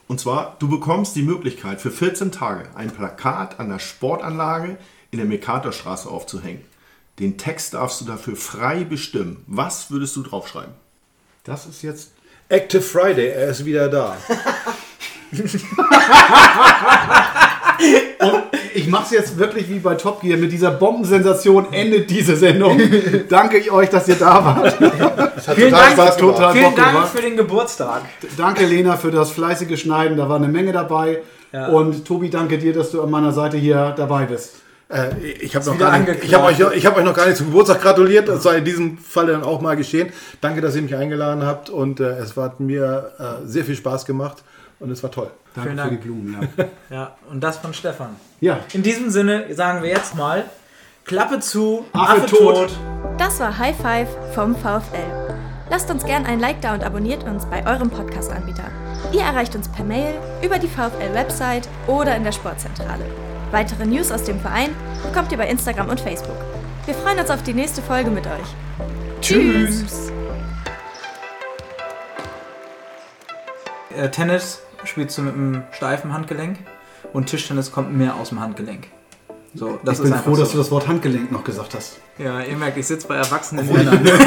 Und zwar, du bekommst die Möglichkeit, für 14 Tage ein Plakat an der Sportanlage in der Mercatorstraße aufzuhängen. Den Text darfst du dafür frei bestimmen. Was würdest du draufschreiben? Das ist jetzt. Active Friday, er ist wieder da. (laughs) (laughs) Ich mache es jetzt wirklich wie bei Top Gear. Mit dieser Bombensensation endet diese Sendung. Danke ich euch, dass ihr da wart. (laughs) Das hat Vielen total Dank, Spaß gemacht. total Vielen Bock Dank gemacht. für den Geburtstag. Danke, Lena, für das fleißige Schneiden. Da war eine Menge dabei. Ja. Und Tobi, danke dir, dass du an meiner Seite hier dabei bist. Äh, ich habe noch gar nicht, ich euch, ich hab euch noch gar nicht zum Geburtstag gratuliert. Das sei in diesem Fall dann auch mal geschehen. Danke, dass ihr mich eingeladen habt und äh, es hat mir äh, sehr viel Spaß gemacht und es war toll. Danke Vielen für die Dank. Blumen. Ja. (laughs) Ja, und das von Stefan. ja. In diesem Sinne sagen wir jetzt mal: Klappe zu, Affe Affe, tot. tot. Das war High Five vom VfL. Lasst uns gern ein Like da und abonniert uns bei eurem Podcast-Anbieter. Ihr erreicht uns per Mail, über die VfL-Website oder in der Sportzentrale. Weitere News aus dem Verein bekommt ihr bei Instagram und Facebook. Wir freuen uns auf die nächste Folge mit euch. Tschüss. Äh, Tennis spielst du mit einem steifen Handgelenk und Tischtennis kommt mehr aus dem Handgelenk. So, das ich ist bin froh, so. dass du das Wort Handgelenk noch gesagt hast. Ja, ihr merkt, ich sitze bei erwachsenen Männern. (laughs)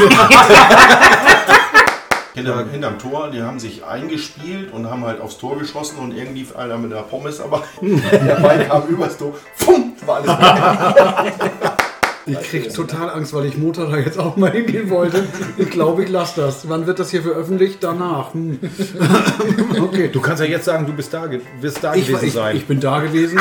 Hinter, hinterm Tor, die haben sich eingespielt und haben halt aufs Tor geschossen und irgendwie einer mit der Pommes, aber (laughs) der Ball kam übers Tor. Fumm, war alles weg. (laughs) Ich kriege total Angst, weil ich Montag (laughs) da jetzt auch mal hingehen wollte. Ich glaube, ich lasse das. Wann wird das hier veröffentlicht? Danach. Hm. (laughs) Okay. Du kannst ja jetzt sagen, du bist da, wirst da Ich, gewesen ich, sein. ich bin da gewesen.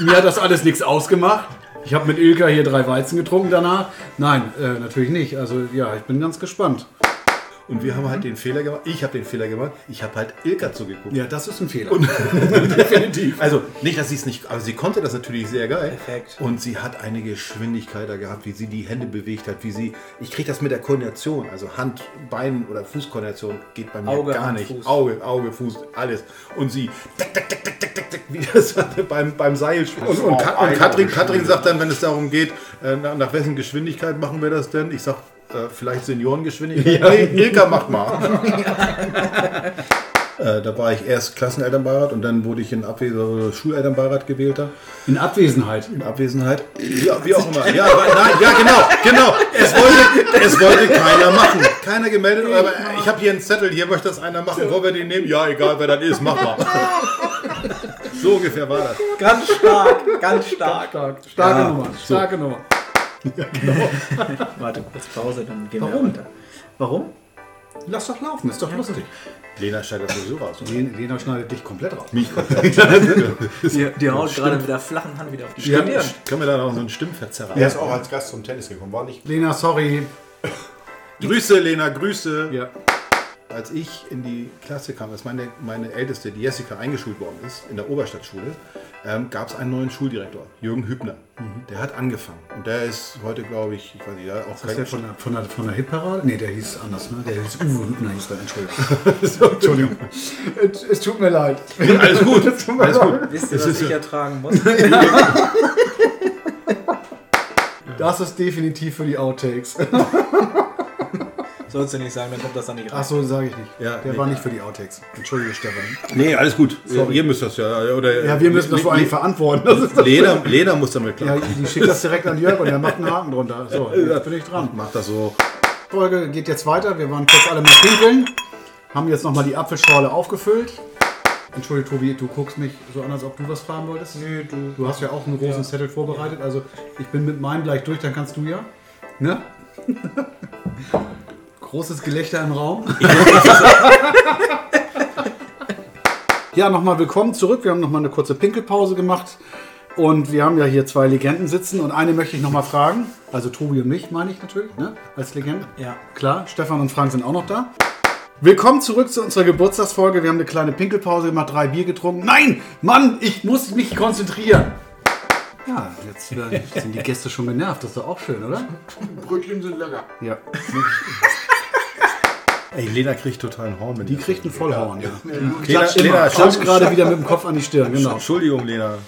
Mir hat das alles nichts ausgemacht. Ich habe mit Ilka hier drei Weizen getrunken danach. Nein, äh, natürlich nicht. Also ja, ich bin ganz gespannt. Und wir haben halt den Fehler gemacht. Ich habe den Fehler gemacht. Ich habe halt Ilka zugeguckt. Ja, das ist ein Fehler. (laughs) Definitiv. Also nicht, dass sie es nicht, aber sie konnte das natürlich sehr geil. Perfekt. Und sie hat eine Geschwindigkeit da gehabt, wie sie die Hände bewegt hat, wie sie. Ich kriege das mit der Koordination, also Hand, Bein oder Fußkoordination geht bei mir Auge, gar Hand, nicht. Fuß. Auge, Auge, Fuß, alles. Und sie tick, tick, tick, tick, tick, tick, wie das (laughs) beim, beim Seil. Und, und, Ka- und Katrin, Katrin sagt dann, wenn es darum geht, äh, nach, nach wessen Geschwindigkeit machen wir das denn? Ich sag äh, vielleicht Seniorengeschwindigkeit. Nee, Ilka, mach mal. (laughs) Äh, da war ich erst Klassenelternbeirat und dann wurde ich in Abwesenheit Schulelternbeirat gewählter. In Abwesenheit. In Abwesenheit. Ja, wie auch immer. Ja, aber, nein, ja, genau, genau. Es wollte, es wollte keiner machen. Keiner gemeldet, aber ich habe hier einen Zettel, hier möchte das einer machen. Wollen wir den nehmen? Ja, egal, wer das ist, mach mal. So ungefähr war das. Ganz stark, ganz stark. Stark. Starke Ja, Nummer. Starke Nummer. (laughs) (laughs) Warte, kurz Pause, dann gehen Warum? wir weiter. Warum? Lass doch laufen, ist doch lustig. Lena schneidet das sowieso raus. Lena, Lena schneidet dich komplett raus. Mich (laughs) komplett. Die, die haut gerade mit der flachen Hand wieder auf die. Stirn. Können wir da noch so einen Stimmverzerrer? Er ist auch als Gast zum Tennis gekommen, war nicht? Lena, sorry. Grüße, Lena, Grüße. Ja. Als ich in die Klasse kam, als meine, meine Älteste, die Jessica, eingeschult worden ist in der Oberstadtschule, ähm, gab es einen neuen Schuldirektor, Jürgen Hübner. Der hat angefangen. Und der ist heute, glaube ich, ich weiß nicht, ja, auch Ist der von der, von der, von der Hitparade? Nee, der hieß anders, ne? Der hieß Uwe Hübner, hieß der, Entschuldigung. (laughs) Entschuldigung. Es, es tut mir leid. Alles gut, (laughs) Es tut mir alles leid. gut. Wisst ihr, Es was ist ich ertragen muss? (laughs) Das ist definitiv für die Outtakes. Sollst du nicht sagen, dann kommt das dann nicht rein. Ach so, sage ich nicht. Ja, der nee. war nicht für die Outtakes. Entschuldige, Stefan. Nee, alles gut. Ihr müsst das ja. Oder, Ja, wir müssen das vor allem verantworten. Das ist das Lena, Lena muss damit ja, klar. die schickt das direkt an Jörg und der macht einen Haken drunter. So, jetzt bin ich dran. Macht das so. Folge geht jetzt weiter. Wir waren kurz alle mal pinkeln. Haben jetzt nochmal die Apfelschorle aufgefüllt. Entschuldige, Tobi, du guckst mich so an, als ob du was fragen wolltest. Nö, du. Du hast ja auch einen großen Zettel vorbereitet. Also ich bin mit meinem gleich durch, dann kannst du ja. Ne? (laughs) Großes Gelächter im Raum. (laughs) ja, nochmal willkommen zurück. Wir haben nochmal eine kurze Pinkelpause gemacht. Und wir haben ja hier zwei Legenden sitzen. Und eine möchte ich nochmal fragen. Also Tobi und mich meine ich natürlich, ne? Als Legenden. Ja. Klar, Stefan und Frank sind auch noch da. Willkommen zurück zu unserer Geburtstagsfolge. Wir haben eine kleine Pinkelpause gemacht, drei Bier getrunken. Nein, Mann, ich muss mich konzentrieren. Ja, jetzt äh, (laughs) sind die Gäste schon genervt. Das ist doch auch schön, oder? Brötchen sind lecker. Ja. (laughs) Ey, Lena kriegt total einen Horn. Die kriegt einen Vollhorn, ja. Lena, Klatsch, immer. Lena, Klatsch gerade wieder mit dem Kopf an die Stirn, genau. Entschuldigung, Lena.